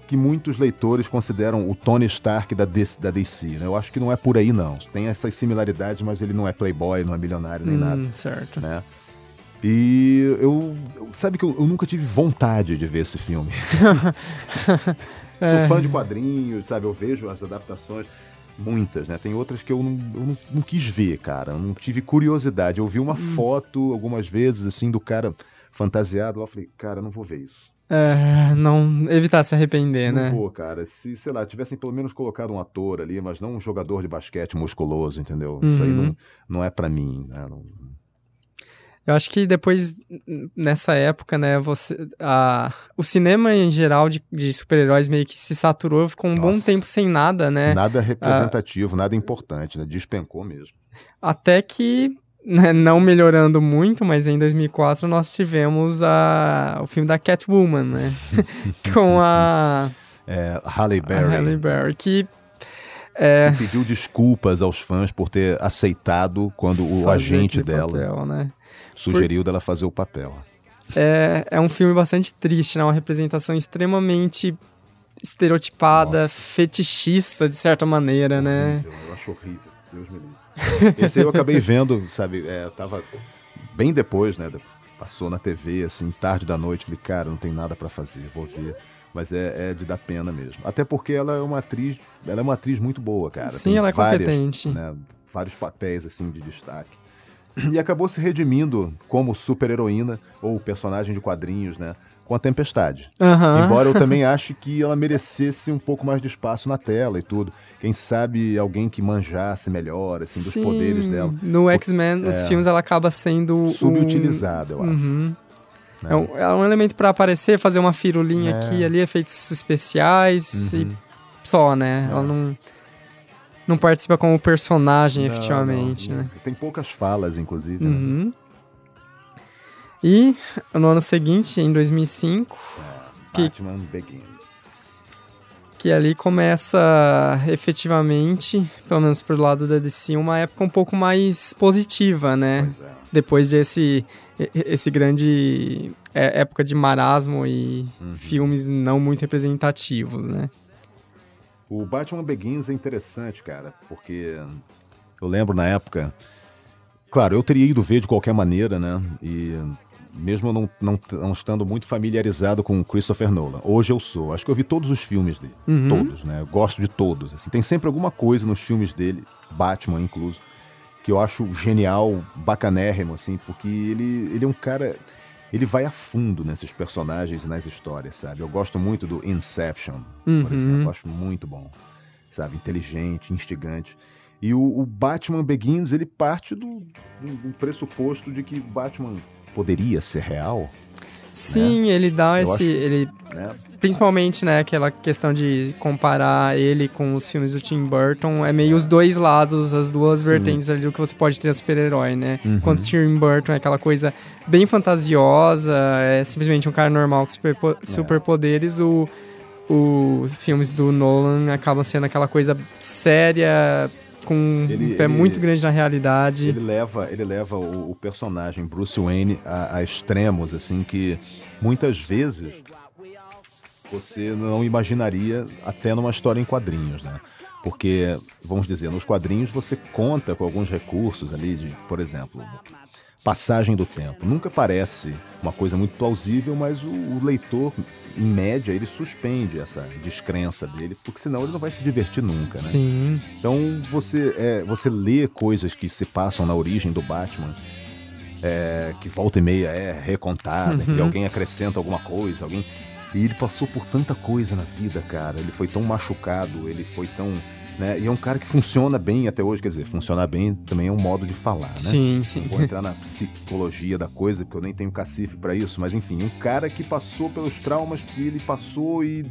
que muitos leitores consideram o Tony Stark da DC, da DC né? Eu acho que não é por aí, não. Tem essas similaridades, mas ele não é playboy, não é milionário, nem nada Hum, certo. né? E eu. Sabe que eu, eu nunca tive vontade de ver esse filme. É. Sou fã de quadrinhos, sabe? Eu vejo as adaptações, muitas, né? Tem outras que eu não, eu não, não quis ver, cara. Eu não tive curiosidade. Eu vi uma foto algumas vezes, assim, do cara fantasiado. Lá eu falei, cara, eu não vou ver isso. É, não evitar se arrepender, não né? vou, cara. Se, sei lá, tivessem pelo menos colocado um ator ali, mas não um jogador de basquete musculoso, entendeu? Isso aí Uhum. não, não é pra mim, né? Não- Eu acho que depois, nessa época, né, você, a, o cinema em geral de, de super-heróis meio que se saturou, ficou um bom Nossa. tempo sem nada, né? Nada representativo, nada importante, né? Despencou mesmo. Até que, né, não melhorando muito, mas em 2004 nós tivemos a, o filme da Catwoman, né? Com a, É, Halle a Berry. Halle Berry, que é, que pediu desculpas aos fãs por ter aceitado quando o agente dela papel, né? Sugeriu dela fazer o papel. É, é um filme bastante triste, né? Uma representação extremamente estereotipada, Nossa. fetichista, de certa maneira, né? Horrível, eu acho horrível. Deus me livre. Esse aí eu acabei vendo, sabe? É, tava bem depois, né? Passou na TV, assim, tarde da noite. Falei, cara, não tem nada pra fazer, vou ver. Mas é, é de dar pena mesmo. Até porque ela é uma atriz, ela é uma atriz muito boa, cara. Sim, Tem ela é várias, competente. né, vários papéis assim de destaque. E acabou se redimindo como super-heroína ou personagem de quadrinhos, né? Com a Tempestade. Aham. Embora eu também ache que ela merecesse um pouco mais de espaço na tela e tudo. Quem sabe alguém que manjasse melhor, assim, dos Sim, poderes dela. No X-Men, nos é. filmes, ela acaba sendo. um- Subutilizada, eu acho. Uhum. né? É, um, é um elemento pra aparecer, fazer uma firulinha É. aqui e ali, efeitos especiais e Uhum. só, né? É. Ela não. Não participa como personagem, Não, efetivamente, não, né? Tem poucas falas, inclusive. né? Uhum. E no ano seguinte, em 2005, que- Batman Begins. que ali começa efetivamente, pelo menos pro lado da DC, uma época um pouco mais positiva, né? É. Depois desse esse grande é, época de marasmo e Uhum. filmes não muito representativos, né? O Batman Begins é interessante, cara, porque eu lembro na época. Claro, eu teria ido ver de qualquer maneira, né? E mesmo não, não, não, estando muito familiarizado com Christopher Nolan. Hoje eu sou. Acho que eu vi todos os filmes dele. Uhum. Todos, né? Eu gosto de todos. Assim. Tem sempre alguma coisa nos filmes dele, Batman incluso, que eu acho genial, bacanérrimo, assim, porque ele, ele é um cara. Ele vai a fundo nesses personagens e nas histórias, sabe? Eu gosto muito do Inception, uhum. por exemplo. Eu acho muito bom. Sabe? Inteligente, instigante. E o, o Batman Begins, ele parte do, do pressuposto de que Batman poderia ser real. Sim, né? ele dá Eu esse. Acho, ele, né? Principalmente, né, aquela questão de comparar ele com os filmes do Tim Burton. É meio os dois lados, as duas Sim. vertentes ali do que você pode ter a super-herói, né? Uhum. Enquanto Tim Burton é aquela coisa bem fantasiosa, é simplesmente um cara normal com super, é. superpoderes, o os filmes do Nolan acabam sendo aquela coisa séria, com ele, um pé ele, muito grande na realidade. Ele leva, ele leva o, o personagem Bruce Wayne a, a, extremos, assim, que muitas vezes você não imaginaria até numa história em quadrinhos, né? Porque, vamos dizer, nos quadrinhos você conta com alguns recursos ali, de, por exemplo, passagem do tempo. Nunca parece uma coisa muito plausível, mas o, o leitor em média, ele suspende essa descrença dele, porque senão ele não vai se divertir nunca, né? Sim. Então você, é, você lê coisas que se passam na origem do Batman, é, que volta e meia é recontada, uhum. que alguém acrescenta alguma coisa, alguém. E ele passou por tanta coisa na vida, cara. Ele foi tão machucado, ele foi tão né? E é um cara que funciona bem até hoje, quer dizer, funcionar bem também é um modo de falar, né? Sim, sim. Não vou entrar na psicologia da coisa, porque eu nem tenho cacife para isso, mas enfim, um cara que passou pelos traumas que ele passou e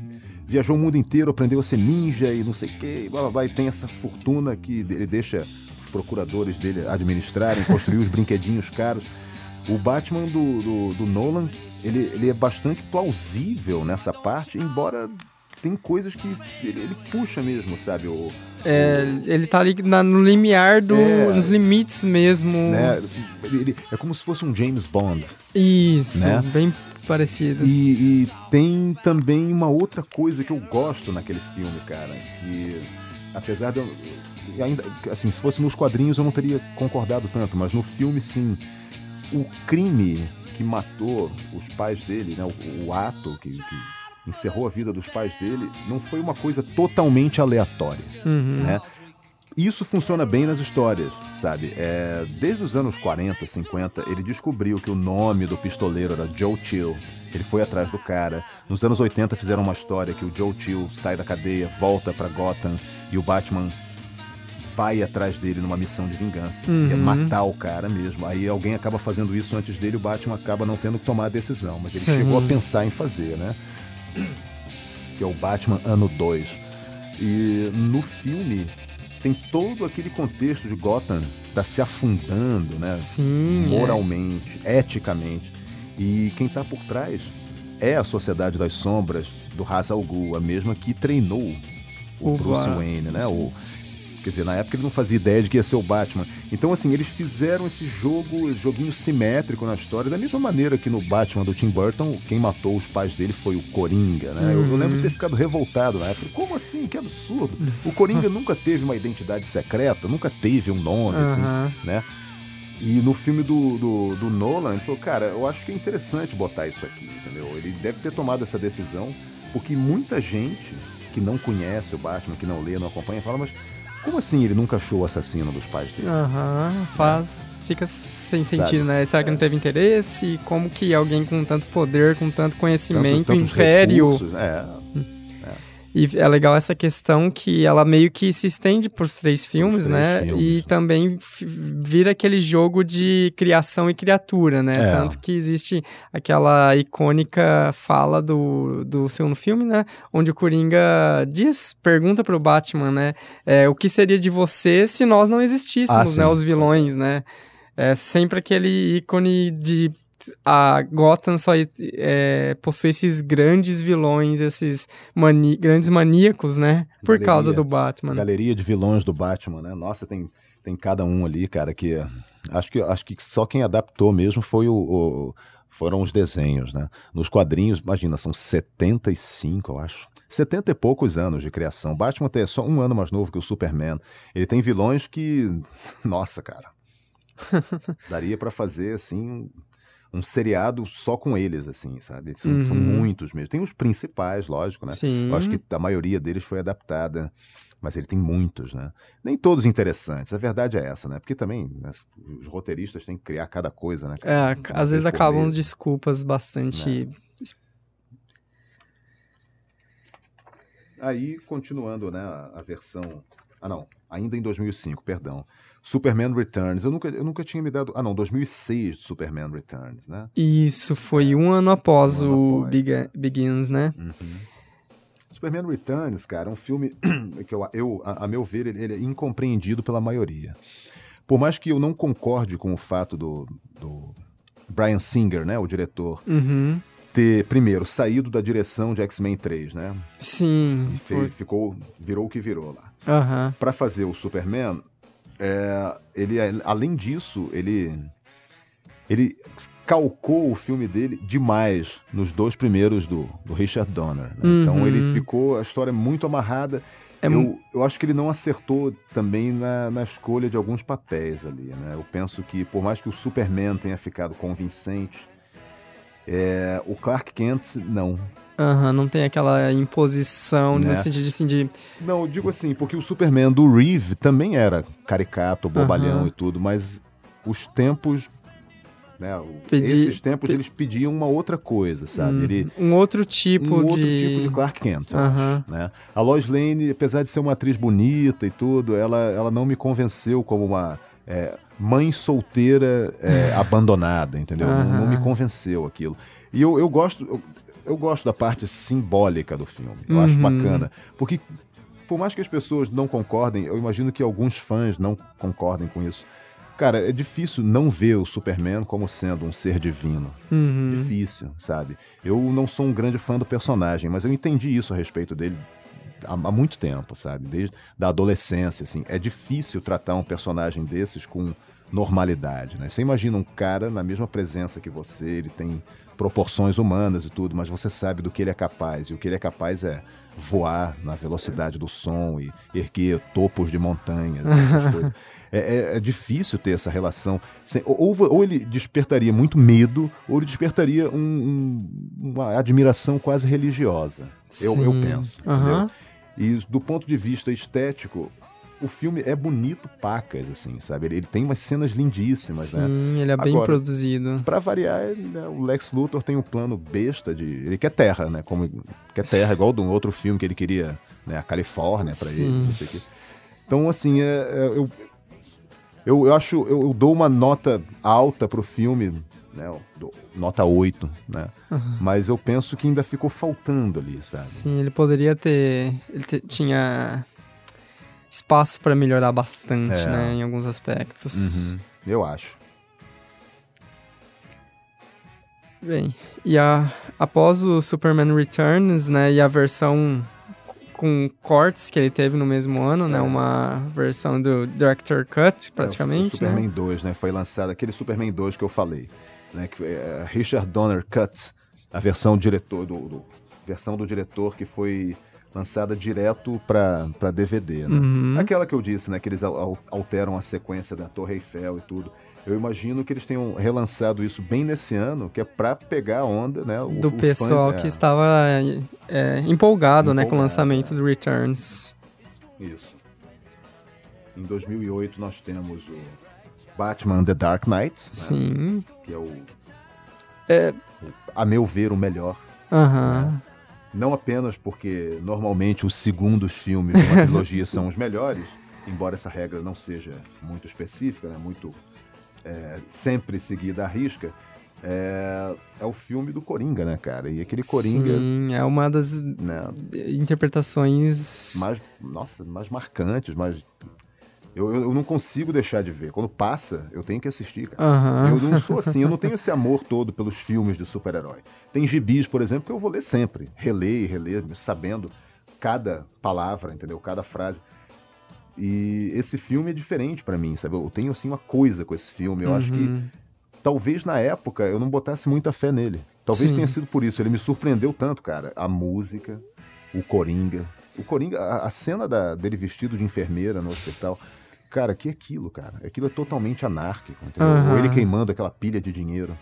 viajou o mundo inteiro, aprendeu a ser ninja e não sei o quê, e blá, blá, blá, e tem essa fortuna que ele deixa os procuradores dele administrarem, construir os brinquedinhos caros. O Batman do, do, do Nolan, ele, ele é bastante plausível nessa parte, embora tem coisas que ele, ele puxa mesmo, sabe? O, é, ele tá ali na, no limiar do, é, nos limites mesmo. Né? Ele, ele, é como se fosse um James Bond. Isso, né? bem parecido. E, e, tem também uma outra coisa que eu gosto naquele filme, cara, que apesar de eu, ainda assim, se fosse nos quadrinhos eu não teria concordado tanto, mas no filme sim. O crime que matou os pais dele, né, o, o ato que, que encerrou a vida dos pais dele, não foi uma coisa totalmente aleatória, uhum. né? Isso funciona bem nas histórias, sabe? É, desde os anos 40, 50, ele descobriu que o nome do pistoleiro era Joe Chill. Ele foi atrás do cara. Nos anos 80 fizeram uma história que o Joe Chill sai da cadeia, volta para Gotham e o Batman vai atrás dele numa missão de vingança. Uhum. É matar o cara mesmo. Aí alguém acaba fazendo isso antes dele, o Batman acaba não tendo que tomar a decisão. Mas ele Sim. chegou a pensar em fazer, né? que é o Batman Ano 2. E no filme tem todo aquele contexto de Gotham tá se afundando, né? Sim. É. Moralmente, é. eticamente. E quem tá por trás é a Sociedade das Sombras do Ra's al Ghul, a mesma que treinou o, o Bruce Wayne, né? O, Quer dizer, na época ele não fazia ideia de que ia ser o Batman. Então, assim, eles fizeram esse jogo, esse joguinho simétrico na história, da mesma maneira que no Batman do Tim Burton, quem matou os pais dele foi o Coringa, né? Uhum. Eu, eu, lembro de ter ficado revoltado na época. Como assim? Que absurdo! O Coringa nunca teve uma identidade secreta, nunca teve um nome, uhum. assim, né? E no filme do, do, do, Nolan, ele falou, cara, eu acho que é interessante botar isso aqui, entendeu? Ele deve ter tomado essa decisão, porque muita gente que não conhece o Batman, que não lê, não acompanha, fala, mas como assim ele nunca achou o assassino dos pais dele? Aham, uhum, faz. Fica sem sentido, Sabe? né? Será que não teve interesse? Como que alguém com tanto poder, com tanto conhecimento, tanto, império. Recursos, é. E é legal essa questão que ela meio que se estende para os três filmes, três né? Filmes. E também vira aquele jogo de criação e criatura, né? É. Tanto que existe aquela icônica fala do, do segundo filme, né? Onde o Coringa diz, pergunta para o Batman, né? É, o que seria de você se nós não existíssemos, ah, né? Os vilões, né? É sempre aquele ícone de a Gotham só é, possui esses grandes vilões, esses mani grandes maníacos, né? Por galeria, causa do Batman. Galeria de vilões do Batman, né? Nossa, tem, tem cada um ali, cara, que acho que acho que só quem adaptou mesmo foi o, o foram os desenhos, né? Nos quadrinhos, imagina, são 75, eu acho. 70 e poucos anos de criação. Batman até é só um ano mais novo que o Superman. Ele tem vilões que. Nossa, cara. Daria para fazer, assim, um seriado só com eles, assim, sabe? São, uhum. são, muitos mesmo. Tem os principais, lógico, né? Sim. Eu acho que a maioria deles foi adaptada, mas ele tem muitos, né? Nem todos interessantes, a verdade é essa, né? Porque também né, os roteiristas têm que criar cada coisa, né? É, às vezes acabam desculpas bastante. Né? Aí, continuando, né, a versão. Ah, não, ainda em 2005, perdão. Superman Returns. Eu nunca, eu nunca tinha me dado. Ah, não, 2006 Superman Returns, né? Isso, foi um ano após um o após, Big, né? Begins, né? Uhum. Superman Returns, cara, é um filme que eu, eu a, a meu ver, ele, ele, é incompreendido pela maioria. Por mais que eu não concorde com o fato do, do Brian Singer, né, o diretor, uhum. ter, primeiro, saído da direção de X-Men 3, né? Sim. E fez, ficou, virou o que virou lá. Uhum. Para fazer o Superman, é, ele, além disso, ele, ele calcou o filme dele demais nos dois primeiros do, do Richard Donner. Né? Uhum. Então ele ficou, a história é muito amarrada. É eu, eu acho que ele não acertou também na, na escolha de alguns papéis ali. Né? Eu penso que, por mais que o Superman tenha ficado convincente, é, o Clark Kent não. Uhum, não tem aquela imposição né? no sentido assim de. Não, eu digo assim, porque o Superman do Reeve também era caricato, bobalhão uhum. e tudo, mas os tempos. Né, Pedi... Esses tempos eles pediam uma outra coisa, sabe? Hum, Ele, um outro tipo um de. outro tipo de Clark Kent. Né? A Lois Lane, apesar de ser uma atriz bonita e tudo, ela, ela não me convenceu como uma. É, mãe solteira é, abandonada, entendeu? Não, não, me convenceu aquilo. E eu, eu gosto. Eu, eu gosto da parte simbólica do filme. Eu uhum. acho bacana. Porque, por mais que as pessoas não concordem, eu imagino que alguns fãs não concordem com isso. Cara, é difícil não ver o Superman como sendo um ser divino. Uhum. Difícil, sabe? Eu não sou um grande fã do personagem, mas eu entendi isso a respeito dele há, há muito tempo, sabe? Desde da adolescência, assim. É difícil tratar um personagem desses com normalidade, né? Você imagina um cara na mesma presença que você, ele tem proporções humanas e tudo, mas você sabe do que ele é capaz, e o que ele é capaz é voar na velocidade do som e erguer topos de montanhas, essas coisas. É, é, é, difícil ter essa relação. Ou, ou, ele despertaria muito medo, ou ele despertaria um, um, uma admiração quase religiosa. Eu, eu, penso. Uhum. E do ponto de vista estético, o filme é bonito pacas, assim, sabe? Ele, ele tem umas cenas lindíssimas, Sim, né? Sim, ele é bem Agora, produzido. Pra variar, ele, né, o Lex Luthor tem um plano besta de... Ele quer terra, né? Como, quer terra, igual de um outro filme que ele queria, né? A Califórnia pra Sim. ele, não sei o quê. Então, assim, é, é, eu, eu, eu acho... Eu, eu dou uma nota alta pro filme, né? Nota 8, né? Uhum. Mas eu penso que ainda ficou faltando ali, sabe? Sim, ele poderia ter... Ele te, tinha espaço para melhorar bastante, é. né, em alguns aspectos. Uhum. Eu acho. Bem, e a, após o Superman Returns, né, e a versão com cortes que ele teve no mesmo ano, né, é. né, uma versão do Director Cut, praticamente, é, o, o Superman né? 2, né, foi lançado aquele Superman 2 que eu falei, né, que é Richard Donner Cut, a versão diretor do, do versão do diretor que foi lançada direto para DVD, né? Uhum. Aquela que eu disse, né, que eles alteram a sequência da Torre Eiffel e tudo. Eu imagino que eles tenham relançado isso bem nesse ano, que é para pegar a onda, né? O, do pessoal fãs, que é... estava é, empolgado, empolgado, né, com o lançamento é. do Returns. Isso. Em 2008 nós temos o Batman The Dark Knight, né? Sim. que é o, é... a meu ver, o melhor. Aham. Né? Não apenas porque normalmente os segundos filmes de uma trilogia são os melhores, embora essa regra não seja muito específica, né, muito é, sempre seguida à risca, é, é, o filme do Coringa, né, cara? E aquele Coringa. Sim, é uma das né, interpretações. Mais, nossa, mais marcantes, mais eu, eu, não consigo deixar de ver. Quando passa, eu tenho que assistir, cara. Uhum. Eu não sou assim, eu não tenho esse amor todo pelos filmes de super-herói. Tem gibis, por exemplo, que eu vou ler sempre. Reler e reler, sabendo cada palavra, entendeu? Cada frase. E esse filme é diferente para mim, sabe? Eu tenho, assim, uma coisa com esse filme. Eu uhum. acho que uhum. talvez na época eu não botasse muita fé nele. Talvez Sim. tenha sido por isso. Ele me surpreendeu tanto, cara. A música, o Coringa. O Coringa, a, a cena da, dele vestido de enfermeira no hospital. Cara, que aquilo, cara? Aquilo é totalmente anárquico, entendeu? Aham. Ou ele queimando aquela pilha de dinheiro.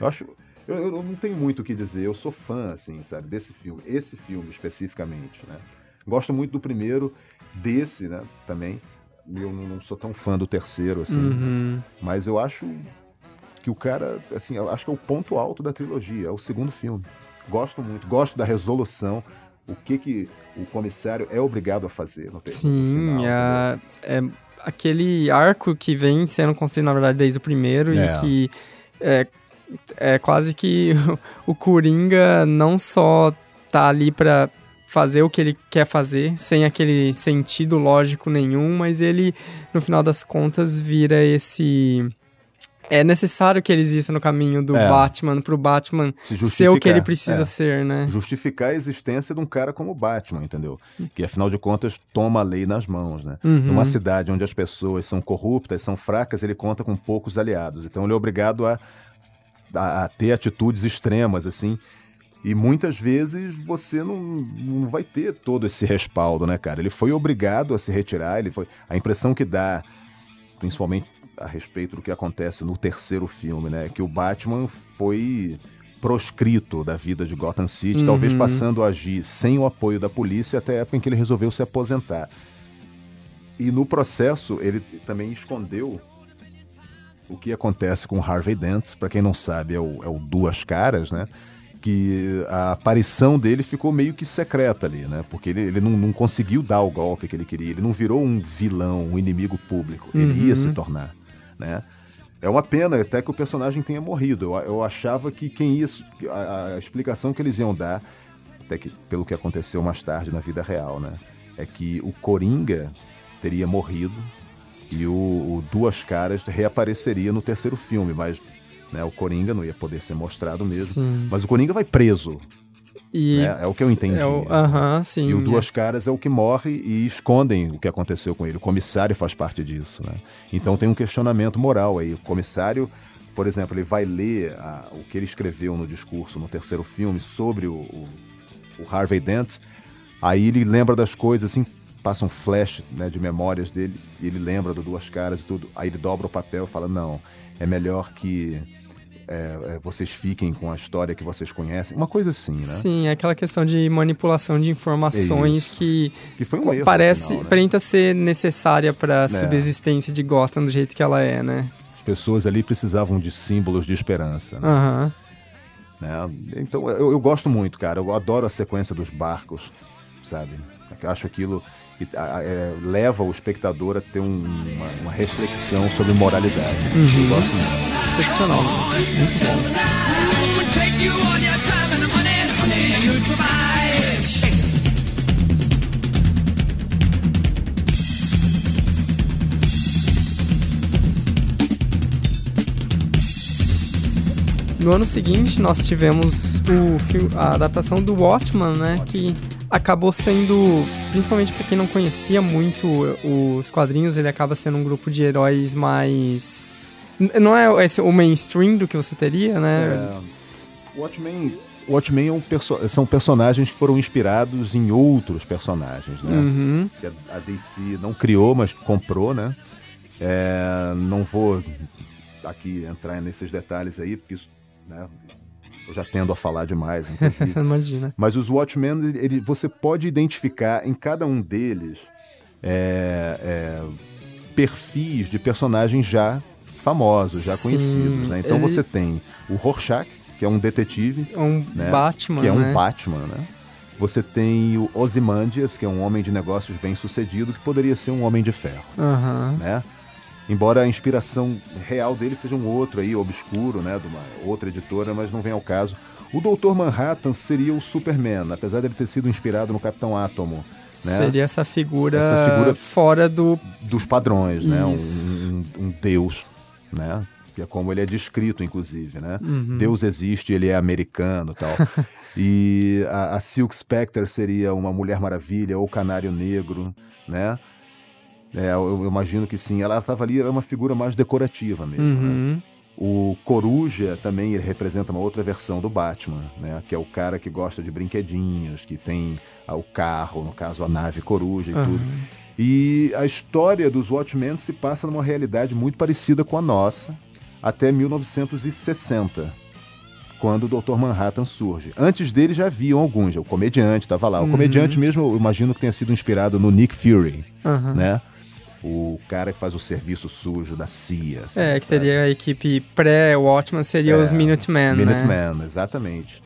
Eu acho. Eu, eu não tenho muito o que dizer. Eu sou fã, assim, sabe, desse filme. Esse filme especificamente, né? Gosto muito do primeiro, desse, né? Também. Eu não, não sou tão fã do terceiro, assim. Uhum. Mas eu acho que o cara, assim, eu acho que é o ponto alto da trilogia, é o segundo filme. Gosto muito, gosto da resolução, o que que o comissário é obrigado a fazer no, te- no Sim, final. é, é aquele arco que vem sendo construído, na verdade, desde o primeiro, É. e que é, é quase que o Coringa não só tá ali pra fazer o que ele quer fazer, sem aquele sentido lógico nenhum, mas ele, no final das contas, vira esse. É necessário que ele exista no caminho do É. Batman, pro Batman Se ser o que ele precisa é. ser, né? Justificar a existência de um cara como o Batman, entendeu? Que afinal de contas toma a lei nas mãos, né? Uhum. Numa cidade onde as pessoas são corruptas, são fracas, ele conta com poucos aliados. Então ele é obrigado a, a, a ter atitudes extremas, assim. E muitas vezes você não, não vai ter todo esse respaldo, né, cara? Ele foi obrigado a se retirar, ele foi. A impressão que dá, principalmente a respeito do que acontece no terceiro filme, né? Que o Batman foi proscrito da vida de Gotham City, Uhum. talvez passando a agir sem o apoio da polícia até a época em que ele resolveu se aposentar. E no processo, ele também escondeu o que acontece com Harvey Dent, para quem não sabe, é o, é o Duas Caras, né? Que a aparição dele ficou meio que secreta ali, né? Porque ele, ele não, não conseguiu dar o golpe que ele queria, ele não virou um vilão, um inimigo público. Ele Uhum. ia se tornar, né? É uma pena até que o personagem tenha morrido. Eu, eu achava que quem ia. A, a explicação que eles iam dar, até que pelo que aconteceu mais tarde na vida real, né? É que o Coringa teria morrido e o, o Duas Caras reapareceria no terceiro filme, mas né, o Coringa não ia poder ser mostrado mesmo. Sim. Mas o Coringa vai preso. E É, é o que eu entendi. é o- Aham, sim. E o Duas Caras é o que morre e escondem o que aconteceu com ele. O comissário faz parte disso, né? Então tem um questionamento moral aí. O comissário, por exemplo, ele vai ler a- o que ele escreveu no discurso no terceiro filme sobre o, o- o Harvey Dent. Aí ele lembra das coisas, assim, passa um flash né, de memórias dele e ele lembra do Duas Caras e tudo. Aí ele dobra o papel e fala: Não, é melhor que é, é, vocês fiquem com a história que vocês conhecem. Uma coisa assim, né? Sim, é aquela questão de manipulação de informações Isso. que Que foi um erro. parece, final, né? aparenta ser necessária para a subsistência de Gotham do jeito que ela é, né? As pessoas ali precisavam de símbolos de esperança. Né? Aham. Né? Então eu, eu gosto muito, cara. Eu adoro a sequência dos barcos, sabe? Eu acho aquilo que é, leva o espectador a ter um- uma, uma reflexão sobre moralidade. Eu gosto muito. Excepcional mesmo. Muito bom. No ano seguinte, nós tivemos o a adaptação do Watchman, né? Que acabou sendo, principalmente para quem não conhecia muito os quadrinhos, ele acaba sendo um grupo de heróis mais. Não é esse, o mainstream do que você teria, né? É, Watchmen, Watchmen é um perso- são personagens que foram inspirados em outros personagens, né? Uhum. que a a DC não criou, mas comprou, né? É, não vou aqui entrar nesses detalhes aí, porque isso, né, eu já tendo a falar demais, inclusive. Imagina. mas os Watchmen, ele, você pode identificar em cada um deles é, é, perfis de personagens já famosos, já Sim, conhecidos, né? Então ele- você tem o Rorschach, que é um detetive, É um Né? Batman, que é um né? Batman, né? Você tem o Ozymandias, que é um homem de negócios bem sucedido, que poderia ser um homem de ferro, Aham. né? Embora a inspiração real dele seja um outro aí, obscuro, né? De uma outra editora, mas não vem ao caso. O Doutor Manhattan seria o Superman, apesar dele ter sido inspirado no Capitão Átomo, né? Seria essa figura, Essa figura- fora do. Dos padrões, né? Um, um- um deus, né? Que é como ele é descrito, inclusive, né? Uhum. Deus existe, ele é americano e tal. e a, a Silk Spectre seria uma Mulher Maravilha ou Canário Negro, né? É, eu, eu imagino que sim. Ela estava ali, era uma figura mais decorativa mesmo. né? Uhum. O Coruja também ele representa uma outra versão do Batman, né? Que é o cara que gosta de brinquedinhos, que tem ah, o carro, no caso a nave Coruja e Aham. tudo. E a história dos Watchmen se passa numa realidade muito parecida com a nossa, até 1960, quando o Dr. Manhattan surge. Antes dele já haviam alguns, o comediante estava lá. O Uhum. comediante mesmo, eu imagino que tenha sido inspirado no Nick Fury, Aham. né? O cara que faz o serviço sujo da CIA. assim, É, que sabe? seria a equipe pré-Watchman, seria É, os Minutemen, né? Minutemen, exatamente.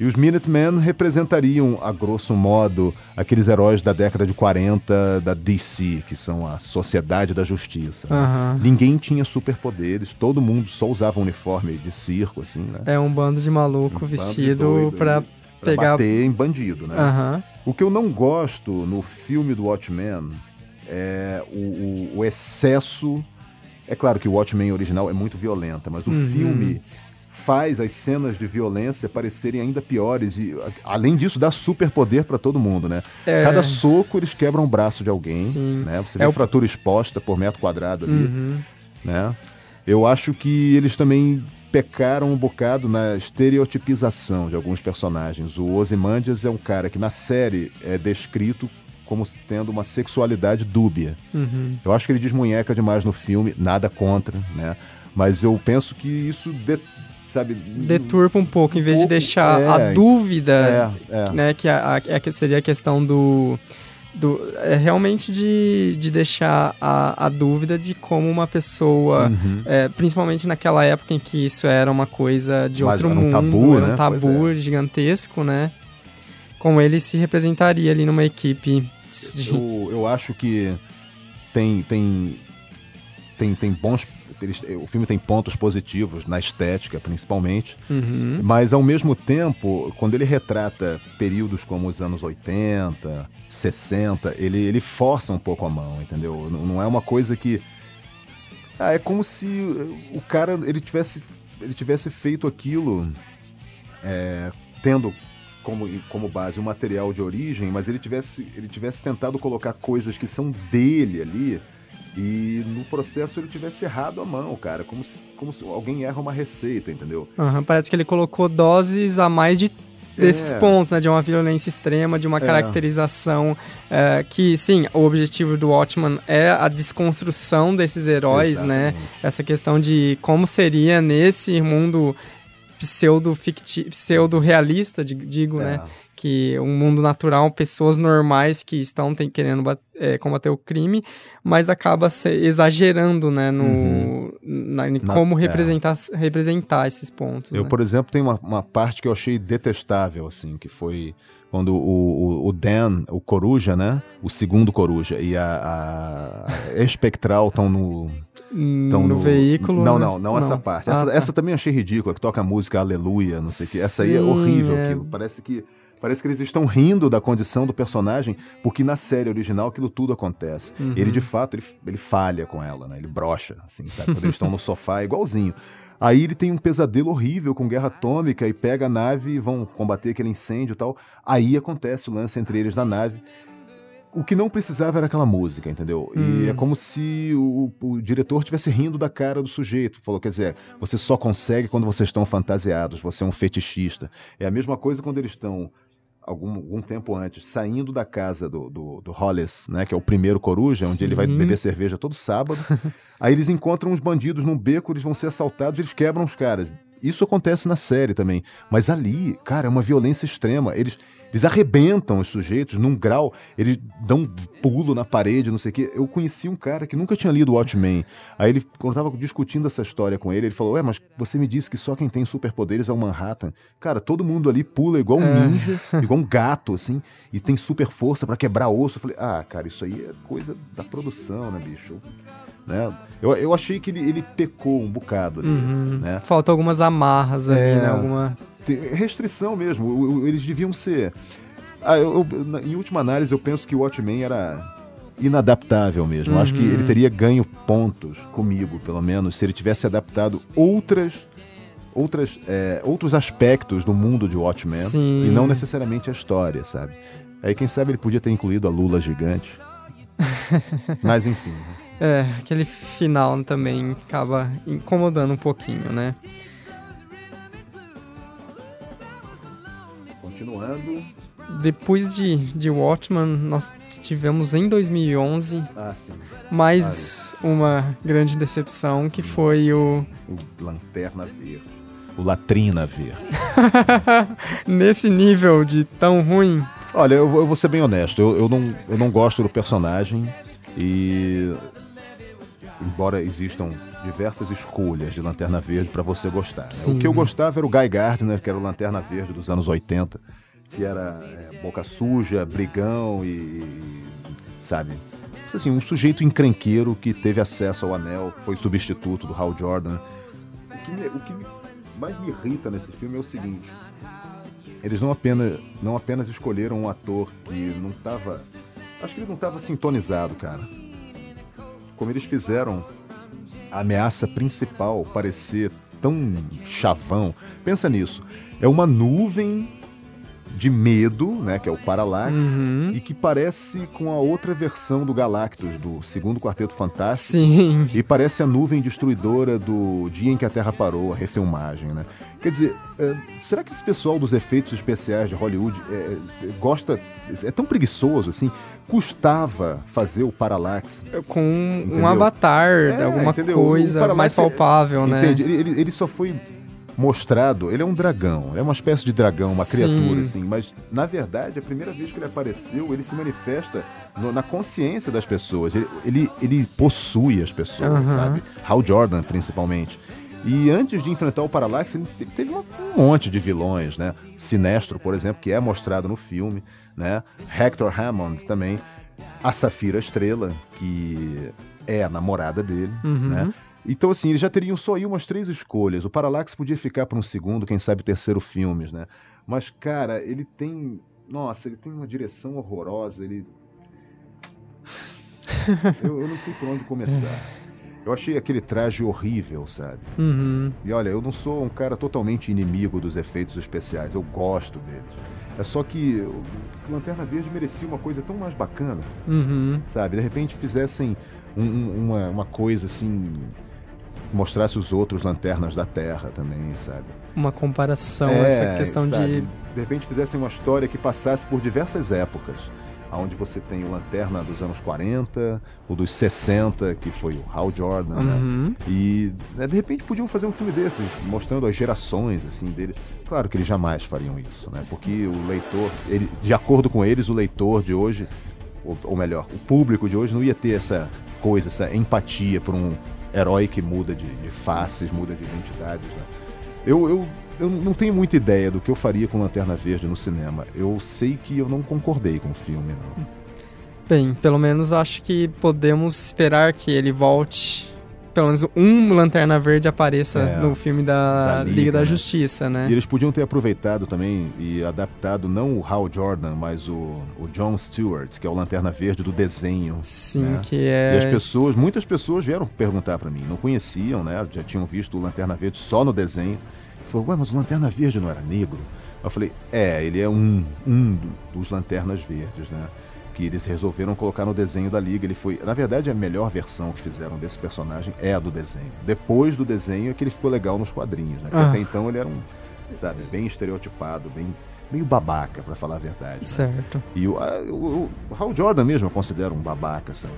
E os Minutemen representariam, a grosso modo, aqueles heróis da década de 40 da DC, que são a Sociedade da Justiça. né? Aham. Ninguém tinha superpoderes, todo mundo só usava uniforme de circo, assim, né? É um bando de maluco Um de vestido doido pra pegar. bater em bandido, né? Aham. O que eu não gosto no filme do Watchmen é o, o- excesso. É claro que o Watchmen original é muito violenta, mas o Uhum. filme faz as cenas de violência parecerem ainda piores e, além disso, dá superpoder pra todo mundo, né? É. Cada soco eles quebram o braço de alguém, Sim. né? Você É vê o- fratura exposta por metro quadrado ali, Uhum. né? Eu acho que eles também pecaram um bocado na estereotipização de alguns personagens. O Ozymandias é um cara que na série é descrito como tendo uma sexualidade dúbia. Uhum. Eu acho que ele desmunheca demais no filme, nada contra, né? Mas eu penso que isso, de- sabe... Deturpa um pouco, em vez de pouco, deixar é. a dúvida, É, é. né? Que a, a- é seria a questão do. do é realmente de, de deixar a, a dúvida de como uma pessoa. Uhum. é, principalmente naquela época em que isso era uma coisa de Mas outro era um mundo, tabu, era um né? tabu gigantesco, né? Como ele se representaria ali numa equipe Eu, eu acho que tem tem tem, tem bons eles- o filme tem pontos positivos na estética principalmente. Uhum. mas ao mesmo tempo quando ele retrata períodos como os anos 80 60 ele, ele força um pouco a mão entendeu? Não, não é uma coisa que ah, é como se o cara ele tivesse ele tivesse feito aquilo é, tendo como, como base um material de origem, mas ele tivesse, ele tivesse tentado colocar coisas que são dele ali e no processo ele tivesse errado a mão, cara, como se, como se alguém erra uma receita, entendeu? Aham, parece que ele colocou doses a mais de desses É. pontos, né? De uma violência extrema, de uma caracterização é, que, sim, o objetivo do Watchman é a desconstrução desses heróis, né? Exatamente. Essa questão de como seria nesse mundo pseudo pseudo realista, digo, É. né? Que um mundo natural, pessoas normais que estão tem- querendo é, combater o crime, mas acaba se exagerando, né, no, Uhum. na, em Na- como é. representar, representar esses pontos. Eu, né? por exemplo, tem uma, uma parte que eu achei detestável, assim, que foi quando o, o, o Dan, o Coruja, né? O segundo Coruja e a, a Espectral estão no, Então, no, veículo. Não, né? não, não, essa parte. Ah, Essa, tá. esse também eu achei ridícula, que toca a música Aleluia, não sei o que. Essa aí é horrível é. aquilo. Parece que. Parece que eles estão rindo da condição do personagem, porque na série original aquilo tudo acontece. Uhum. Ele, de fato, ele, ele falha com ela, né? Ele brocha, assim, sabe? Quando eles estão no sofá, é igualzinho. Aí ele tem um pesadelo horrível com guerra atômica e pega a nave e vão combater aquele incêndio e tal. Aí acontece o lance entre eles na nave. O que não precisava era aquela música, entendeu? E Hum. é como se o, o diretor estivesse rindo da cara do sujeito. Falou, quer dizer, você só consegue quando vocês estão fantasiados, você é um fetichista. É a mesma coisa quando eles estão, algum, algum tempo antes, saindo da casa do, do, do Hollis, né? Que é o primeiro coruja, onde ele vai Sim. beber cerveja todo sábado. Aí eles encontram uns bandidos num beco, eles vão ser assaltados, eles quebram os caras. Isso acontece na série também. Mas ali, cara, é uma violência extrema. Eles, eles arrebentam os sujeitos num grau, eles dão um pulo na parede, não sei o quê. Eu conheci um cara que nunca tinha lido Watchmen. Aí ele, quando eu tava discutindo essa história com ele, ele falou: Ué, mas você me disse que só quem tem superpoderes é o Manhattan. Cara, todo mundo ali pula igual um É. ninja, igual um gato, assim, e tem super força pra quebrar osso. Eu falei, ah, cara, isso aí é coisa da produção, né, bicho? Né? Eu, eu achei que ele, ele pecou um bocado ali, Uhum. né? Falta algumas amarras ali, É. né? Alguma... Restrição mesmo. Eles deviam ser. Ah, eu- eu- em última análise, eu penso que o Watchmen era inadaptável mesmo. Eu Acho que Uhum. ele teria ganho pontos comigo, pelo menos, se ele tivesse adaptado outras. Outras, é, outros aspectos do mundo de Watchmen Sim. e não necessariamente a história, sabe? Aí quem sabe ele podia ter incluído a Lula gigante. Mas enfim. É, aquele final também acaba incomodando um pouquinho, né? Continuando. Depois de, de Watchman, nós tivemos em 2011 Ah, mais uma grande decepção, que foi o... O Lanterna Verde. O Latrina Verde. Nesse nível de tão ruim, Olha, eu, vou- eu vou ser bem honesto. Eu, eu não, eu não gosto do personagem e. Embora existam diversas escolhas de Lanterna Verde pra você gostar. né? Sim. O que eu gostava era o Guy Gardner, que era o Lanterna Verde dos anos 80, que era é, boca suja, brigão e. sabe? Assim, um sujeito encrenqueiro que teve acesso ao anel, foi substituto do Hal Jordan. O que, me- o que mais me irrita nesse filme é o seguinte: eles não apenas, não apenas escolheram um ator que não estava. Acho que ele não estava sintonizado, cara. Como eles fizeram a ameaça principal parecer tão chavão. Pensa nisso. É uma nuvem de medo, né? Que é o Parallax. Uhum. E que parece com a outra versão do Galactus, do segundo Quarteto Fantástico. sim, E parece a nuvem destruidora do Dia em que a Terra Parou, a refilmagem, né? Quer dizer, é, será que esse pessoal dos efeitos especiais de Hollywood é, é, gosta. é tão preguiçoso assim? Custava fazer o Parallax. com um Entendeu? avatar, É, alguma entendeu? Coisa mais é- palpável, né? Entende? Ele, ele- ele só foi mostrado. Ele é um dragão, ele é uma espécie de dragão, uma Sim. criatura, assim. Mas, na verdade, a primeira vez que ele apareceu, ele se manifesta no- na consciência das pessoas. Ele, ele, ele possui as pessoas, Aham. sabe? Hal Jordan, principalmente. E antes de enfrentar o Parallax, ele te- teve um monte de vilões, né? Sinestro, por exemplo, que é mostrado no filme, né? Hector Hammond também. A Safira Estrela, que é a namorada dele, Uhum. né? Então, assim, eles já teriam só aí umas três escolhas. O Parallax podia ficar para um segundo, quem sabe terceiro filmes, né? Mas, cara, ele tem. Nossa, ele tem uma direção horrorosa. Ele. eu, eu não sei por onde começar. Eu achei aquele traje horrível, sabe? Uhum. E olha, eu não sou um cara totalmente inimigo dos efeitos especiais, eu gosto deles. É só que Lanterna Verde merecia uma coisa tão mais bacana Uhum. sabe? De repente fizessem um- um- uma, uma coisa assim. Mostrasse os outros lanternas da Terra também, sabe? Uma comparação, É, essa questão sabe? de. De repente fizessem uma história que passasse por diversas épocas. Onde você tem o Lanterna dos anos 40, o dos 60, que foi o Hal Jordan, né? Uhum. E né, de repente podiam fazer um filme desses, mostrando as gerações assim dele. Claro que eles jamais fariam isso, né? Porque o leitor, ele, de acordo com eles, o leitor de hoje, ou, ou melhor, o público de hoje não ia ter essa coisa, essa empatia por um herói que muda de, de faces, muda de identidades. Né? Eu, eu, eu não tenho muita ideia do que eu faria com Lanterna Verde no cinema. Eu sei que eu não concordei com o filme, não. Bem, pelo menos acho que podemos esperar que ele volte. Pelo menos um Lanterna Verde apareça É, no filme da, da Liga, Liga, da né? Justiça, né? E eles podiam ter aproveitado também e adaptado não o Hal Jordan, mas o, o John Stewart, que é o Lanterna Verde do desenho. Sim, né? que E é. as pessoas, muitas pessoas vieram perguntar pra mim, não conheciam, né? Já tinham visto o Lanterna Verde só no desenho. Falou, ué, mas o Lanterna Verde não era negro? Eu falei, é, ele é um, um do- dos Lanternas Verdes, né? Que eles resolveram colocar no desenho da Liga. Ele foi, na verdade, a melhor versão que fizeram desse personagem é a do desenho. Depois do desenho é que ele ficou legal nos quadrinhos, né? Porque Ah. até então ele era um, sabe, bem estereotipado, bem meio babaca, pra falar a verdade. né? Certo. E o, a- o, o Hal Jordan mesmo eu considero um babaca, sabe?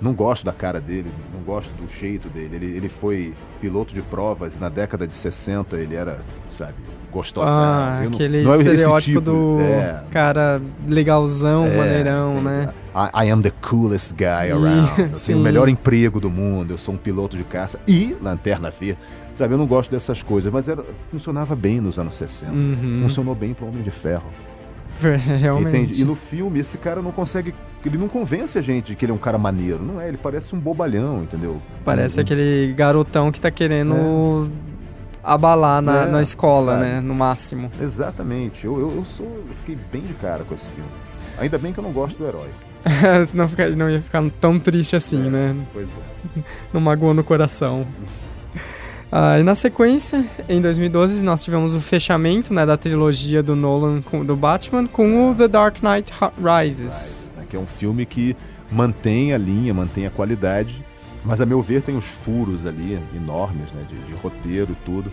Não gosto da cara dele, não gosto do jeito dele. Ele, ele foi piloto de provas e na década de 60 ele era, sabe, gostoso. Ah, aquele não é estereótipo tipo, do é. cara legalzão, É, maneirão, né? I, I am the coolest guy around. Eu tenho o melhor emprego do mundo, eu sou um piloto de caça e lanterna verde. Sabe, eu não gosto dessas coisas, mas era, funcionava bem nos anos 60. Uhum. Funcionou bem para Homem de Ferro. Realmente. Entende? E no filme, esse cara não consegue. Ele não convence a gente de que ele é um cara maneiro. Não é, ele parece um bobalhão, entendeu? Parece Um- aquele garotão que tá querendo abalar na, É, na escola, sabe? né? No máximo. Exatamente. Eu, eu, eu sou. Eu fiquei bem de cara com esse filme. Ainda bem que eu não gosto do herói. Senão fica- não ia ficar tão triste assim, É, né? Pois é. Não magoou no coração. Ah, e na sequência, em 2012, nós tivemos o fechamento né, da trilogia do Nolan com, do Batman com o The Dark Knight Ri- Rises. Rises, né, que é um filme que mantém a linha, mantém a qualidade Mas a meu ver tem uns furos ali enormes, né, de, de roteiro e tudo.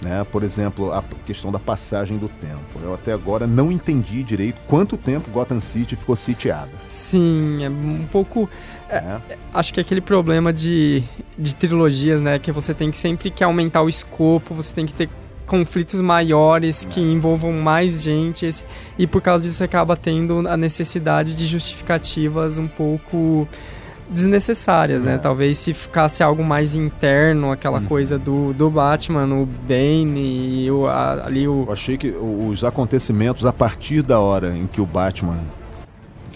Né? Por exemplo, a questão da passagem do tempo. Eu até agora não entendi direito quanto tempo Gotham City ficou sitiada. Sim, é um pouco. Né? Acho que é aquele problema de, de trilogias, né? Que você tem que sempre que aumentar o escopo, você tem que ter conflitos maiores que envolvam mais gente. esse- e por causa disso você acaba tendo a necessidade de justificativas um pouco desnecessárias, né? É. Talvez se ficasse algo mais interno, aquela Uhum. coisa do, do Batman, o Bane e o, a- ali o... Eu achei que os acontecimentos a partir da hora em que o Batman,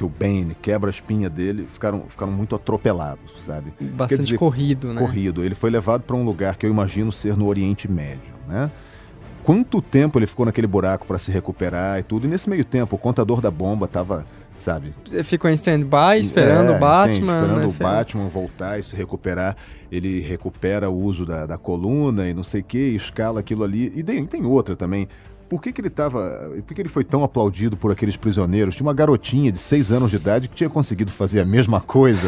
que o Bane quebra a espinha dele, ficaram, ficaram muito atropelados, sabe? Bastante dizer, corrido, né? Corrido. Ele foi levado para um lugar que eu imagino ser no Oriente Médio, né? Quanto tempo ele ficou naquele buraco para se recuperar e tudo? E nesse meio tempo, o contador da bomba tava, sabe, Ficou em stand-by, esperando É, o Batman. entende? esperando né, o Batman voltar e se recuperar. Ele recupera o uso da, da coluna e não sei o que, escala aquilo ali. E tem, tem outra também. Por que, que ele tava. Por que ele foi tão aplaudido por aqueles prisioneiros? Tinha uma garotinha de seis anos de idade que tinha conseguido fazer a mesma coisa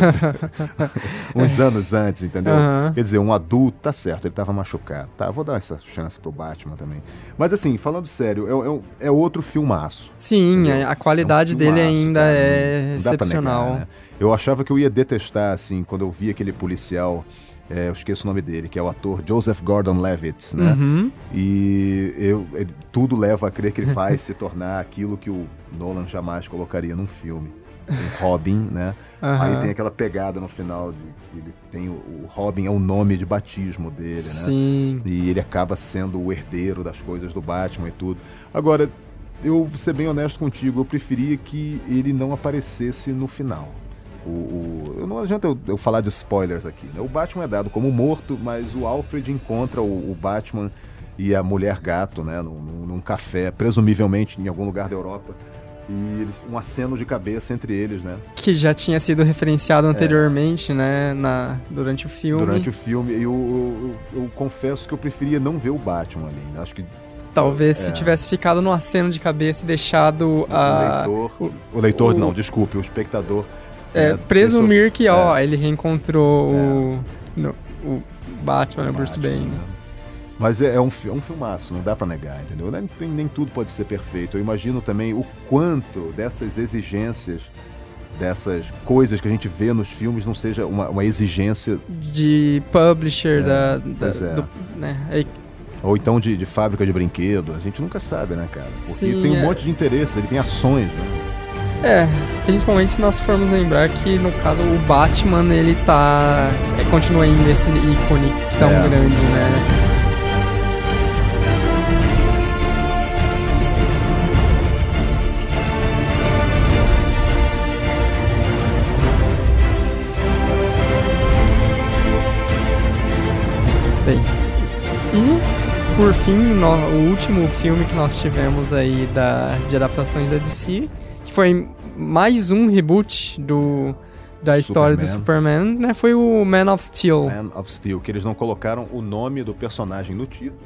uns anos antes, entendeu? Aham. Quer dizer, um adulto, tá certo, ele tava machucado. Tá, vou dar essa chance pro Batman também. Mas assim, falando sério, é, é é outro filmaço. Sim, Entendeu? a, a qualidade É um dele filmaço, ainda cara, é excepcional. negar, né? Eu achava que eu ia detestar, assim, quando eu vi aquele policial, é, eu esqueço o nome dele, que é o ator Joseph Gordon-Levitt, né? Uhum. E eu, tudo leva a crer que ele vai se tornar aquilo que o Nolan jamais colocaria num filme. Um Robin, né? aham. Aí tem aquela pegada no final de que ele tem o, o Robin é o nome de batismo dele, né? Sim. E ele acaba sendo o herdeiro das coisas do Batman e tudo. Agora, eu vou ser bem honesto contigo, eu preferia que ele não aparecesse no final. O, o- não adianta eu, eu falar de spoilers aqui. Né? O Batman é dado como morto, mas o Alfred encontra o, o Batman e a mulher gato, né, num, num- café, presumivelmente em algum lugar da Europa. E eles, um aceno de cabeça entre eles, né? Que já tinha sido referenciado anteriormente, né? Na, durante o filme. É. Durante o filme. E eu, eu- eu- confesso que eu preferia não ver o Batman ali. né? Acho que Talvez se É. tivesse ficado no aceno de cabeça e deixado o a. leitor. o- O leitor, o- não, desculpe, o espectador. É, né, presumir que, ó, é. ele reencontrou o, no- o Batman, o Bruce Bane. né? Mas é, é um, é um filmaço, não dá pra negar, entendeu? Nem, nem- tudo pode ser perfeito. Eu imagino também o quanto dessas exigências, dessas coisas que a gente vê nos filmes, não seja uma, uma exigência, De publisher É, da. da é. do- né, ou então de, de fábrica de brinquedo. A gente nunca sabe, né, cara? Porque Sim, tem um é. monte de interesse, ele tem ações, né? É, principalmente se nós formos lembrar que no caso o Batman ele tá. é, continua ainda esse ícone tão É. grande, né? Bem, e por fim, no- o último filme que nós tivemos aí da, de adaptações da DC, foi mais um reboot do, da história do Superman, né? Foi o Man of Steel. Man of Steel, que eles não colocaram o nome do personagem no título.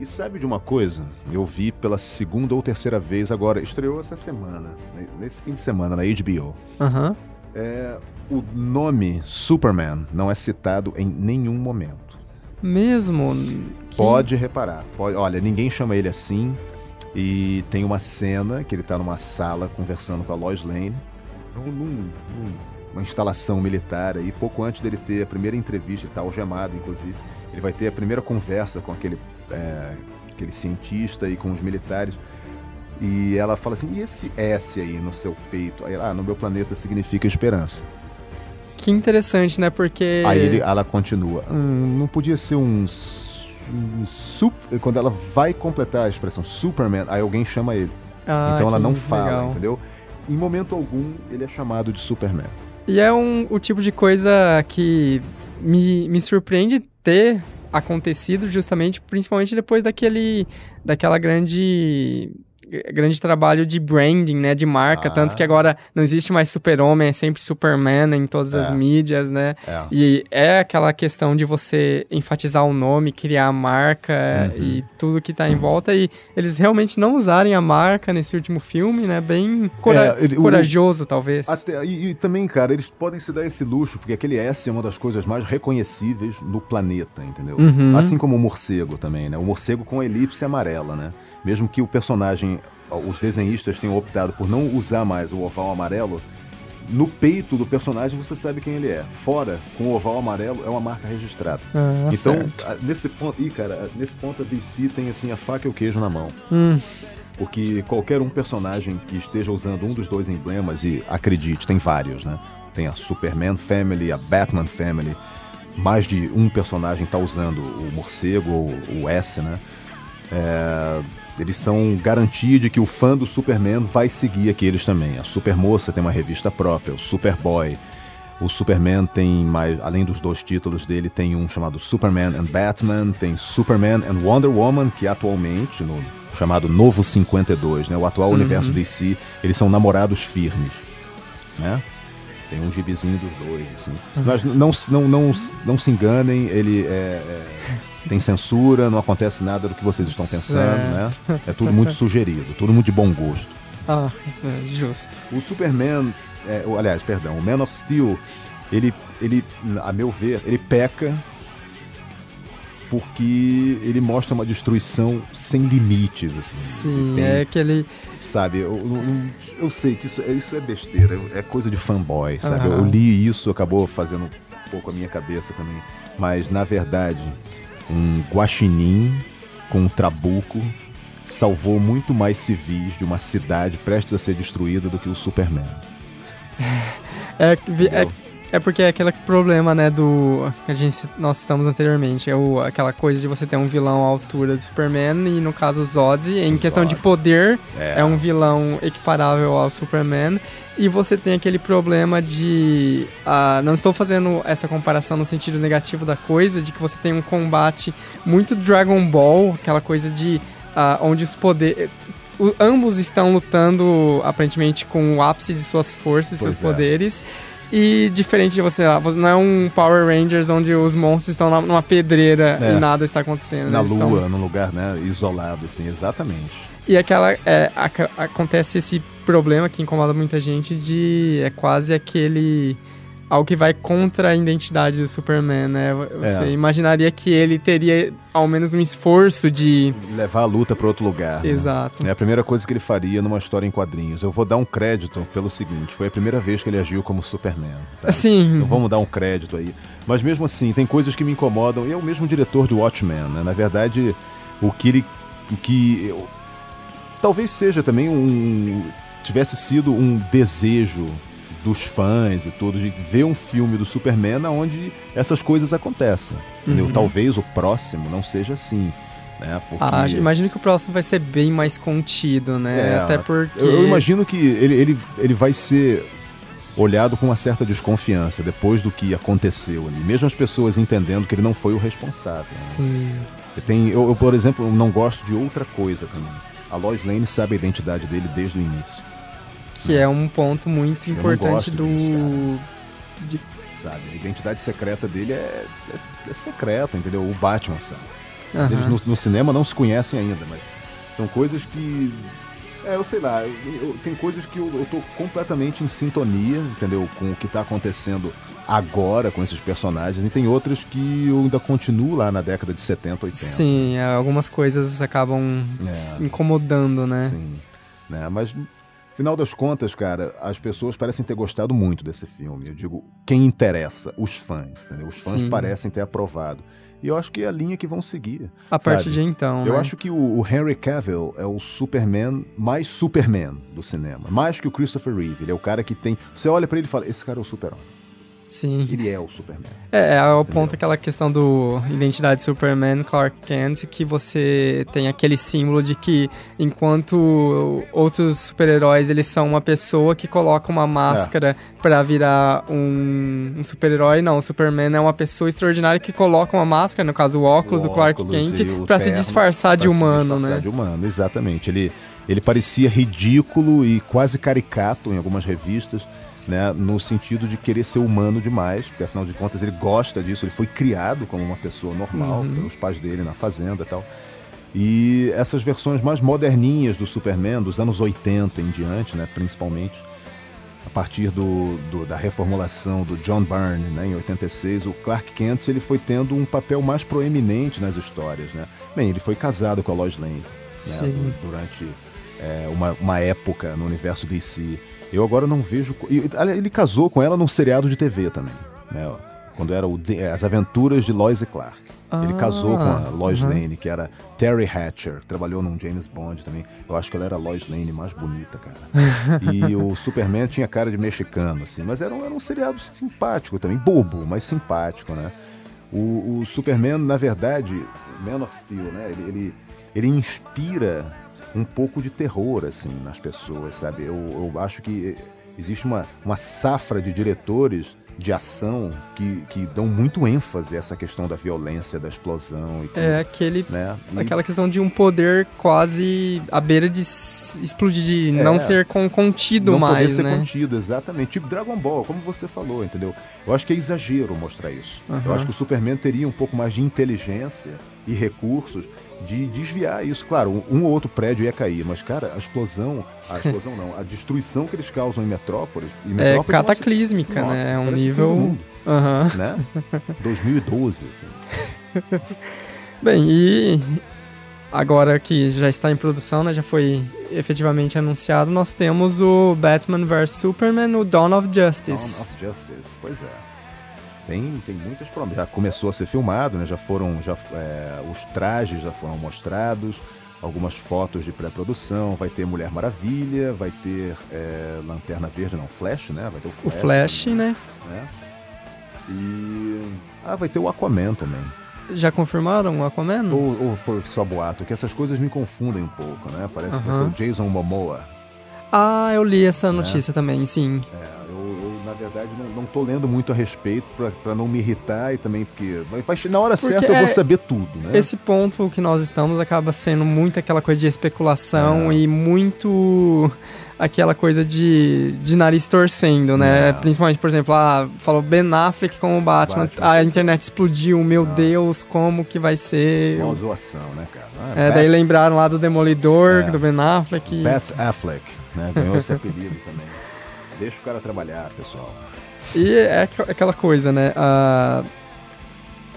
E sabe de uma coisa? Eu vi pela segunda ou terceira vez agora, estreou essa semana, né, nesse fim de semana, na HBO. Aham. É, o nome Superman não é citado em nenhum momento. Mesmo. que- Pode reparar. Pode, olha, ninguém chama ele assim. E tem uma cena que ele tá numa sala conversando com a Lois Lane, num, num- uma instalação militar aí, pouco antes dele ter a primeira entrevista, ele tá algemado, inclusive. Ele vai ter a primeira conversa com aquele, é, aquele cientista e com os militares. E ela fala assim: e esse S aí no seu peito? Aí, ah, no meu planeta significa esperança. Que interessante, né? Porque. Aí ele- ela continua. "Hum, não podia ser um, s- um sup- Quando ela vai completar a expressão Superman, aí alguém chama ele. Ah, então ela não fala, legal. entendeu? Em momento algum ele é chamado de Superman. E é um, o tipo de coisa que me, me surpreende ter acontecido justamente, principalmente depois daquele, daquela grande grande trabalho de branding, né? De marca. Ah. Tanto que agora não existe mais super-homem, é sempre Superman em todas as É. mídias, né? É. E é aquela questão de você enfatizar o nome, criar a marca Uhum. e tudo que tá em volta. E eles realmente não usarem a marca nesse último filme, né? Bem cora- É, ele- o- corajoso, talvez. Até- e, e também, cara, eles podem se dar esse luxo, porque aquele S é uma das coisas mais reconhecíveis no planeta, entendeu? Uhum. Assim como o morcego também, né? O morcego com a elipse amarela, né? Mesmo que o personagem, os desenhistas tenham optado por não usar mais o oval amarelo, no peito do personagem você sabe quem ele é. Fora, com o oval amarelo, é uma marca registrada. Ah, então, certo. nesse ponto, ih, cara, nesse ponto a DC tem assim a faca e o queijo na mão. Hum, Porque qualquer um personagem que esteja usando um dos dois emblemas, e acredite, tem vários, né? Tem a Superman Family, a Batman Family. Mais de um personagem está usando o morcego ou o S, né? É, eles são garantia de que o fã do Superman vai seguir aqueles também. A Supermoça tem uma revista própria, o Superboy. O Superman tem mais, além dos dois títulos dele, tem um chamado Superman and Batman, tem Superman and Wonder Woman, que atualmente, no chamado Novo 52, né, o atual universo DC, eles são namorados firmes, né? Tem um gibizinho dos dois, assim. Mas não, não, não, não se enganem, ele é, é, tem censura, não acontece nada do que vocês estão pensando, né? É tudo muito sugerido, tudo muito de bom gosto. ah, é, justo. O Superman, é, aliás, perdão, o Man of Steel, ele, ele, a meu ver, ele peca porque ele mostra uma destruição sem limites, assim. Sim, Tem- é aquele. Sabe, eu, eu- eu sei que isso, isso é besteira, é coisa de fanboy, sabe? Eu, Aham. li isso, acabou fazendo um pouco a minha cabeça também. Mas, na verdade, um guaxinim com um trabuco salvou muito mais civis de uma cidade prestes a ser destruída do que o Superman. É, é? É porque é aquele problema, né, do. que a gente, nós citamos anteriormente. É o, aquela coisa de você ter um vilão à altura do Superman, e no caso o Zod, em O questão de poder, É. é um vilão equiparável ao Superman. E você tem aquele problema de. ah, não estou fazendo essa comparação no sentido negativo da coisa, de que você tem um combate muito Dragon Ball, aquela coisa de. ah, onde os poderes. Ambos estão lutando aparentemente com o ápice de suas forças e seus é. poderes. E diferente de você lá, você não é um Power Rangers onde os monstros estão numa pedreira É. e nada está acontecendo. Na né? Eles estão- lua, num lugar né, isolado, assim, exatamente. e aquela. É, aca- acontece esse problema que incomoda muita gente de. É quase aquele. Algo que vai contra a identidade do Superman, né? Você É. imaginaria que ele teria ao menos um esforço de. Levar a luta para outro lugar. né? Exato. É a primeira coisa que ele faria numa história em quadrinhos. Eu vou dar um crédito pelo seguinte: foi a primeira vez que ele agiu como Superman. Tá? Assim. Então vamos dar um crédito aí. Mas mesmo assim, tem coisas que me incomodam. E é o mesmo diretor de Watchmen, né? Na verdade, o que ele. O que. eu- talvez seja também um. tivesse sido um desejo dos fãs e tudo, de ver um filme do Superman onde essas coisas acontecem. Entendeu? Uhum. Talvez o próximo não seja assim. Né? Porque... Ah, imagino que o próximo vai ser bem mais contido, né? É, Até porque. Eu, eu imagino que ele, ele, ele vai ser olhado com uma certa desconfiança depois do que aconteceu ali. Mesmo as pessoas entendendo que ele não foi o responsável. né? Sim. Tem, eu, eu, por exemplo, não gosto de outra coisa também. A Lois Lane sabe a identidade dele desde o início. Que é um ponto muito importante do. disso, de- Sabe? A identidade secreta dele é, é, é secreta, entendeu? O Batman sabe. Aham. eles no, no cinema não se conhecem ainda, mas são coisas que. É, eu sei lá, eu- eu- tem coisas que eu, eu tô completamente em sintonia, entendeu? Com o que tá acontecendo agora com esses personagens, e tem outras que eu ainda continuo lá na década de 70, 80. Sim, é, algumas coisas acabam É. se incomodando, né? Sim. Né? Mas, final das contas, cara, as pessoas parecem ter gostado muito desse filme. Eu digo, quem interessa? Os fãs, entendeu? Os fãs Sim. parecem ter aprovado. E eu acho que é a linha que vão seguir. A partir sabe? de então. Eu né? acho que o, o Henry Cavill é o Superman mais Superman do cinema. Mais que o Christopher Reeve. Ele é o cara que tem. Você olha pra ele e fala: esse cara é o Super-Homem. Sim. Ele é o Superman. É, é o Entendeu? ponto aquela questão do identidade Superman, Clark Kent, que você tem aquele símbolo de que enquanto outros super-heróis eles são uma pessoa que coloca uma máscara pra virar um, um super-herói, não, o Superman é uma pessoa extraordinária que coloca uma máscara, no caso o óculos O do Clark óculos Kent, pra se disfarçar de humano, disfarçar né? de humano, exatamente. Ele, ele parecia ridículo e quase caricato em algumas revistas, né, no sentido de querer ser humano demais, porque afinal de contas ele gosta disso, ele foi criado como uma pessoa normal Uhum. pelos pais dele na fazenda e tal. E essas versões mais moderninhas do Superman, dos anos 80 em diante, né, principalmente, a partir do, do- da reformulação do John Byrne, né, em 86, o Clark Kent ele foi tendo um papel mais proeminente nas histórias. Né? Bem, ele foi casado com a Lois Lane né, durante é, uma, uma época no universo DC. Eu agora não vejo. Ele casou com ela num seriado de TV também, né? Quando era o As Aventuras de Lois e Clark. Ele Ah, casou com a Lois uhum. Lane, que era Terry Hatcher, trabalhou num James Bond também. Eu acho que ela era a Lois Lane mais bonita, cara. e o Superman tinha cara de mexicano, assim, mas era um, era um seriado simpático também, bobo, mas simpático, né? O, o Superman, na verdade, Man of Steel, né? Ele, ele, ele inspira um pouco de terror, assim, nas pessoas, sabe? Eu, eu acho que existe uma, uma safra de diretores de ação que, que dão muito ênfase a essa questão da violência, da explosão e que, É aquele né? E- Aquela questão de um poder quase à beira de explodir, de É. não ser con- contido não poder mais, ser né? contido, exatamente. Tipo Dragon Ball, como você falou, entendeu? Eu acho que é exagero mostrar isso. Eu Aham. acho que o Superman teria um pouco mais de inteligência e recursos de desviar isso. Claro, um, um ou outro prédio ia cair, mas, cara, a explosão, a explosão não, a destruição que eles causam em Metrópolis. E É Metrópolis ci- cataclísmica, Nossa, né? É um nível. mundo, Aham. né? 2012, assim. Bem, e agora que já está em produção, né? Já foi efetivamente anunciado, nós temos o Batman vs Superman, o Dawn of Dawn Justice. of Justice, pois é. Tem, tem muitas promessas. Já começou a ser filmado, né? Já foram. Já, é, os trajes já foram mostrados, algumas fotos de pré-produção. Vai ter Mulher Maravilha, vai ter é, Lanterna Verde, não, Flash, né? Vai ter o O Flash. Flash, também, né? né? E. Ah, vai ter o Aquaman também. Já confirmaram o Aquaman? Ou, ou foi só boato? Que essas coisas me confundem um pouco, né? Parece que vai ser o Jason Momoa. Ah, eu li Né? essa notícia também, sim. É, verdade, não, tô lendo muito a respeito pra não me irritar e também porque. Vai- na hora Porque certa eu vou é- saber tudo, né? Esse ponto que nós estamos acaba sendo muito aquela coisa de especulação É. e muito aquela coisa de, de nariz torcendo, né? É. Principalmente, por exemplo, ah, falou Ben Affleck como Batman, Batman, a internet explodiu, meu Nossa. Deus, como que vai ser? Uma zoação, né, cara? Ah, É, daí Bat- lembraram lá do Demolidor, É. do Ben Affleck. Bat Affleck, né? Ganhou esse apelido também. Deixa o cara trabalhar, pessoal. E é aqu- aquela coisa, né? ah,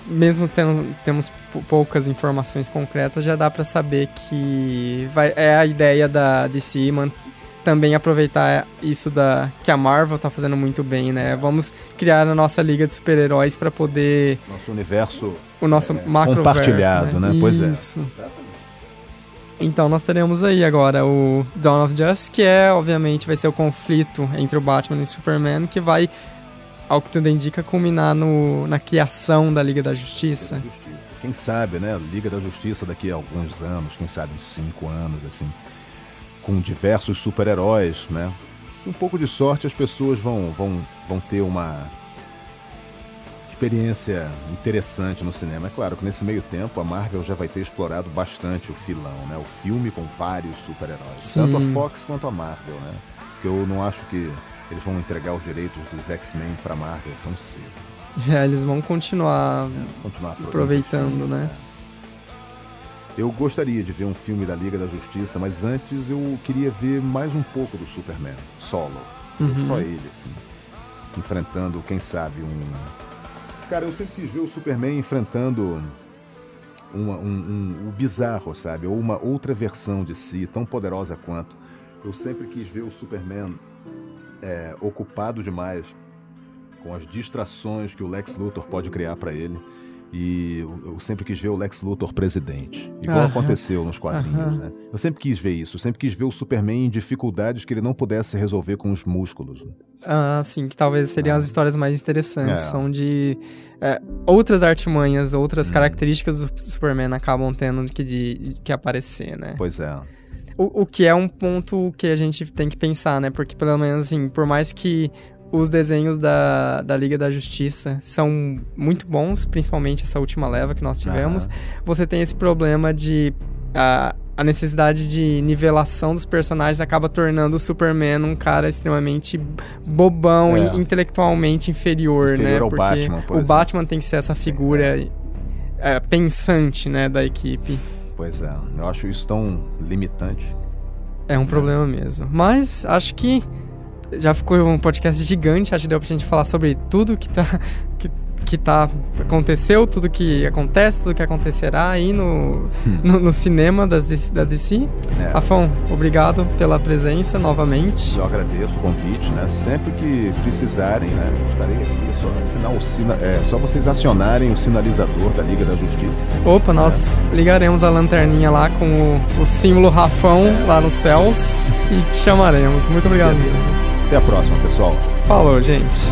mesmo tendo, temos pou- poucas informações concretas, já dá pra saber que vai, é a ideia da DC também aproveitar isso da que a Marvel tá fazendo muito bem, né? Vamos criar a nossa liga de super-heróis pra poder Nosso universo o nosso É, macroverso, compartilhado, né? Pois é. Então nós teremos aí agora o Dawn of Justice, que é, obviamente, vai ser o conflito entre o Batman e o Superman, que vai, ao que tudo indica, culminar no, na criação da Liga da Justiça. Quem sabe, né? Liga da Justiça daqui a alguns anos, quem sabe uns cinco anos, assim, com diversos super-heróis, né? Um pouco de sorte as pessoas vão, vão, vão ter uma experiência interessante no cinema. É claro que nesse meio tempo a Marvel já vai ter explorado bastante o filão, né? O filme com vários super-heróis. Tanto a Fox quanto a Marvel, né? Porque eu não acho que eles vão entregar os direitos dos X-Men pra Marvel tão cedo. É, eles vão continuar. continuar apro- Aproveitando, né? é. Eu gostaria de ver um filme da Liga da Justiça, mas antes eu queria ver mais um pouco do Superman, solo. Uhum. Só ele, assim. Enfrentando, quem sabe, um. Cara, eu sempre quis ver o Superman enfrentando uma- um, um- o bizarro, sabe? Ou uma outra versão de si, tão poderosa quanto. Eu sempre quis ver o Superman é, ocupado demais com as distrações que o Lex Luthor pode criar pra ele. E eu sempre quis ver o Lex Luthor presidente. Igual Aham. aconteceu nos quadrinhos, Aham. né? Eu sempre quis ver isso. Eu sempre quis ver o Superman em dificuldades que ele não pudesse resolver com os músculos. né? Ah, sim, que talvez seriam as histórias mais interessantes. É. São de é, outras artimanhas, outras Hum. características do Superman acabam tendo que, de, que aparecer, né? Pois é. O, o que é um ponto que a gente tem que pensar, né? Porque, pelo menos, assim, por mais que os desenhos da, da Liga da Justiça são muito bons, principalmente essa última leva que nós tivemos, Aham. você tem esse problema de. ah, a necessidade de nivelação dos personagens acaba tornando o Superman um cara extremamente bobão É. e intelectualmente inferior, Inferior né? ao Porque Batman, por o exemplo. Batman tem que ser essa figura é, pensante, né, da equipe. Pois é, eu acho isso tão limitante. É um problema mesmo. Mas acho que já ficou um podcast gigante, acho que deu pra gente falar sobre tudo que tá. Que, que tá. Aconteceu, tudo que acontece, tudo que acontecerá aí no, no, no cinema das, da DC. Hum. É. Rafão, obrigado pela presença novamente. Eu agradeço o convite, né? Sempre que precisarem, né? Eu estarei aqui. Só, assinar o sina... é, só vocês acionarem o sinalizador da Liga da Justiça. Opa, nós ligaremos a lanterninha lá com o, o símbolo Rafão lá nos céus e te chamaremos. Muito obrigado Beleza. mesmo. Até a próxima, pessoal. Falou, gente.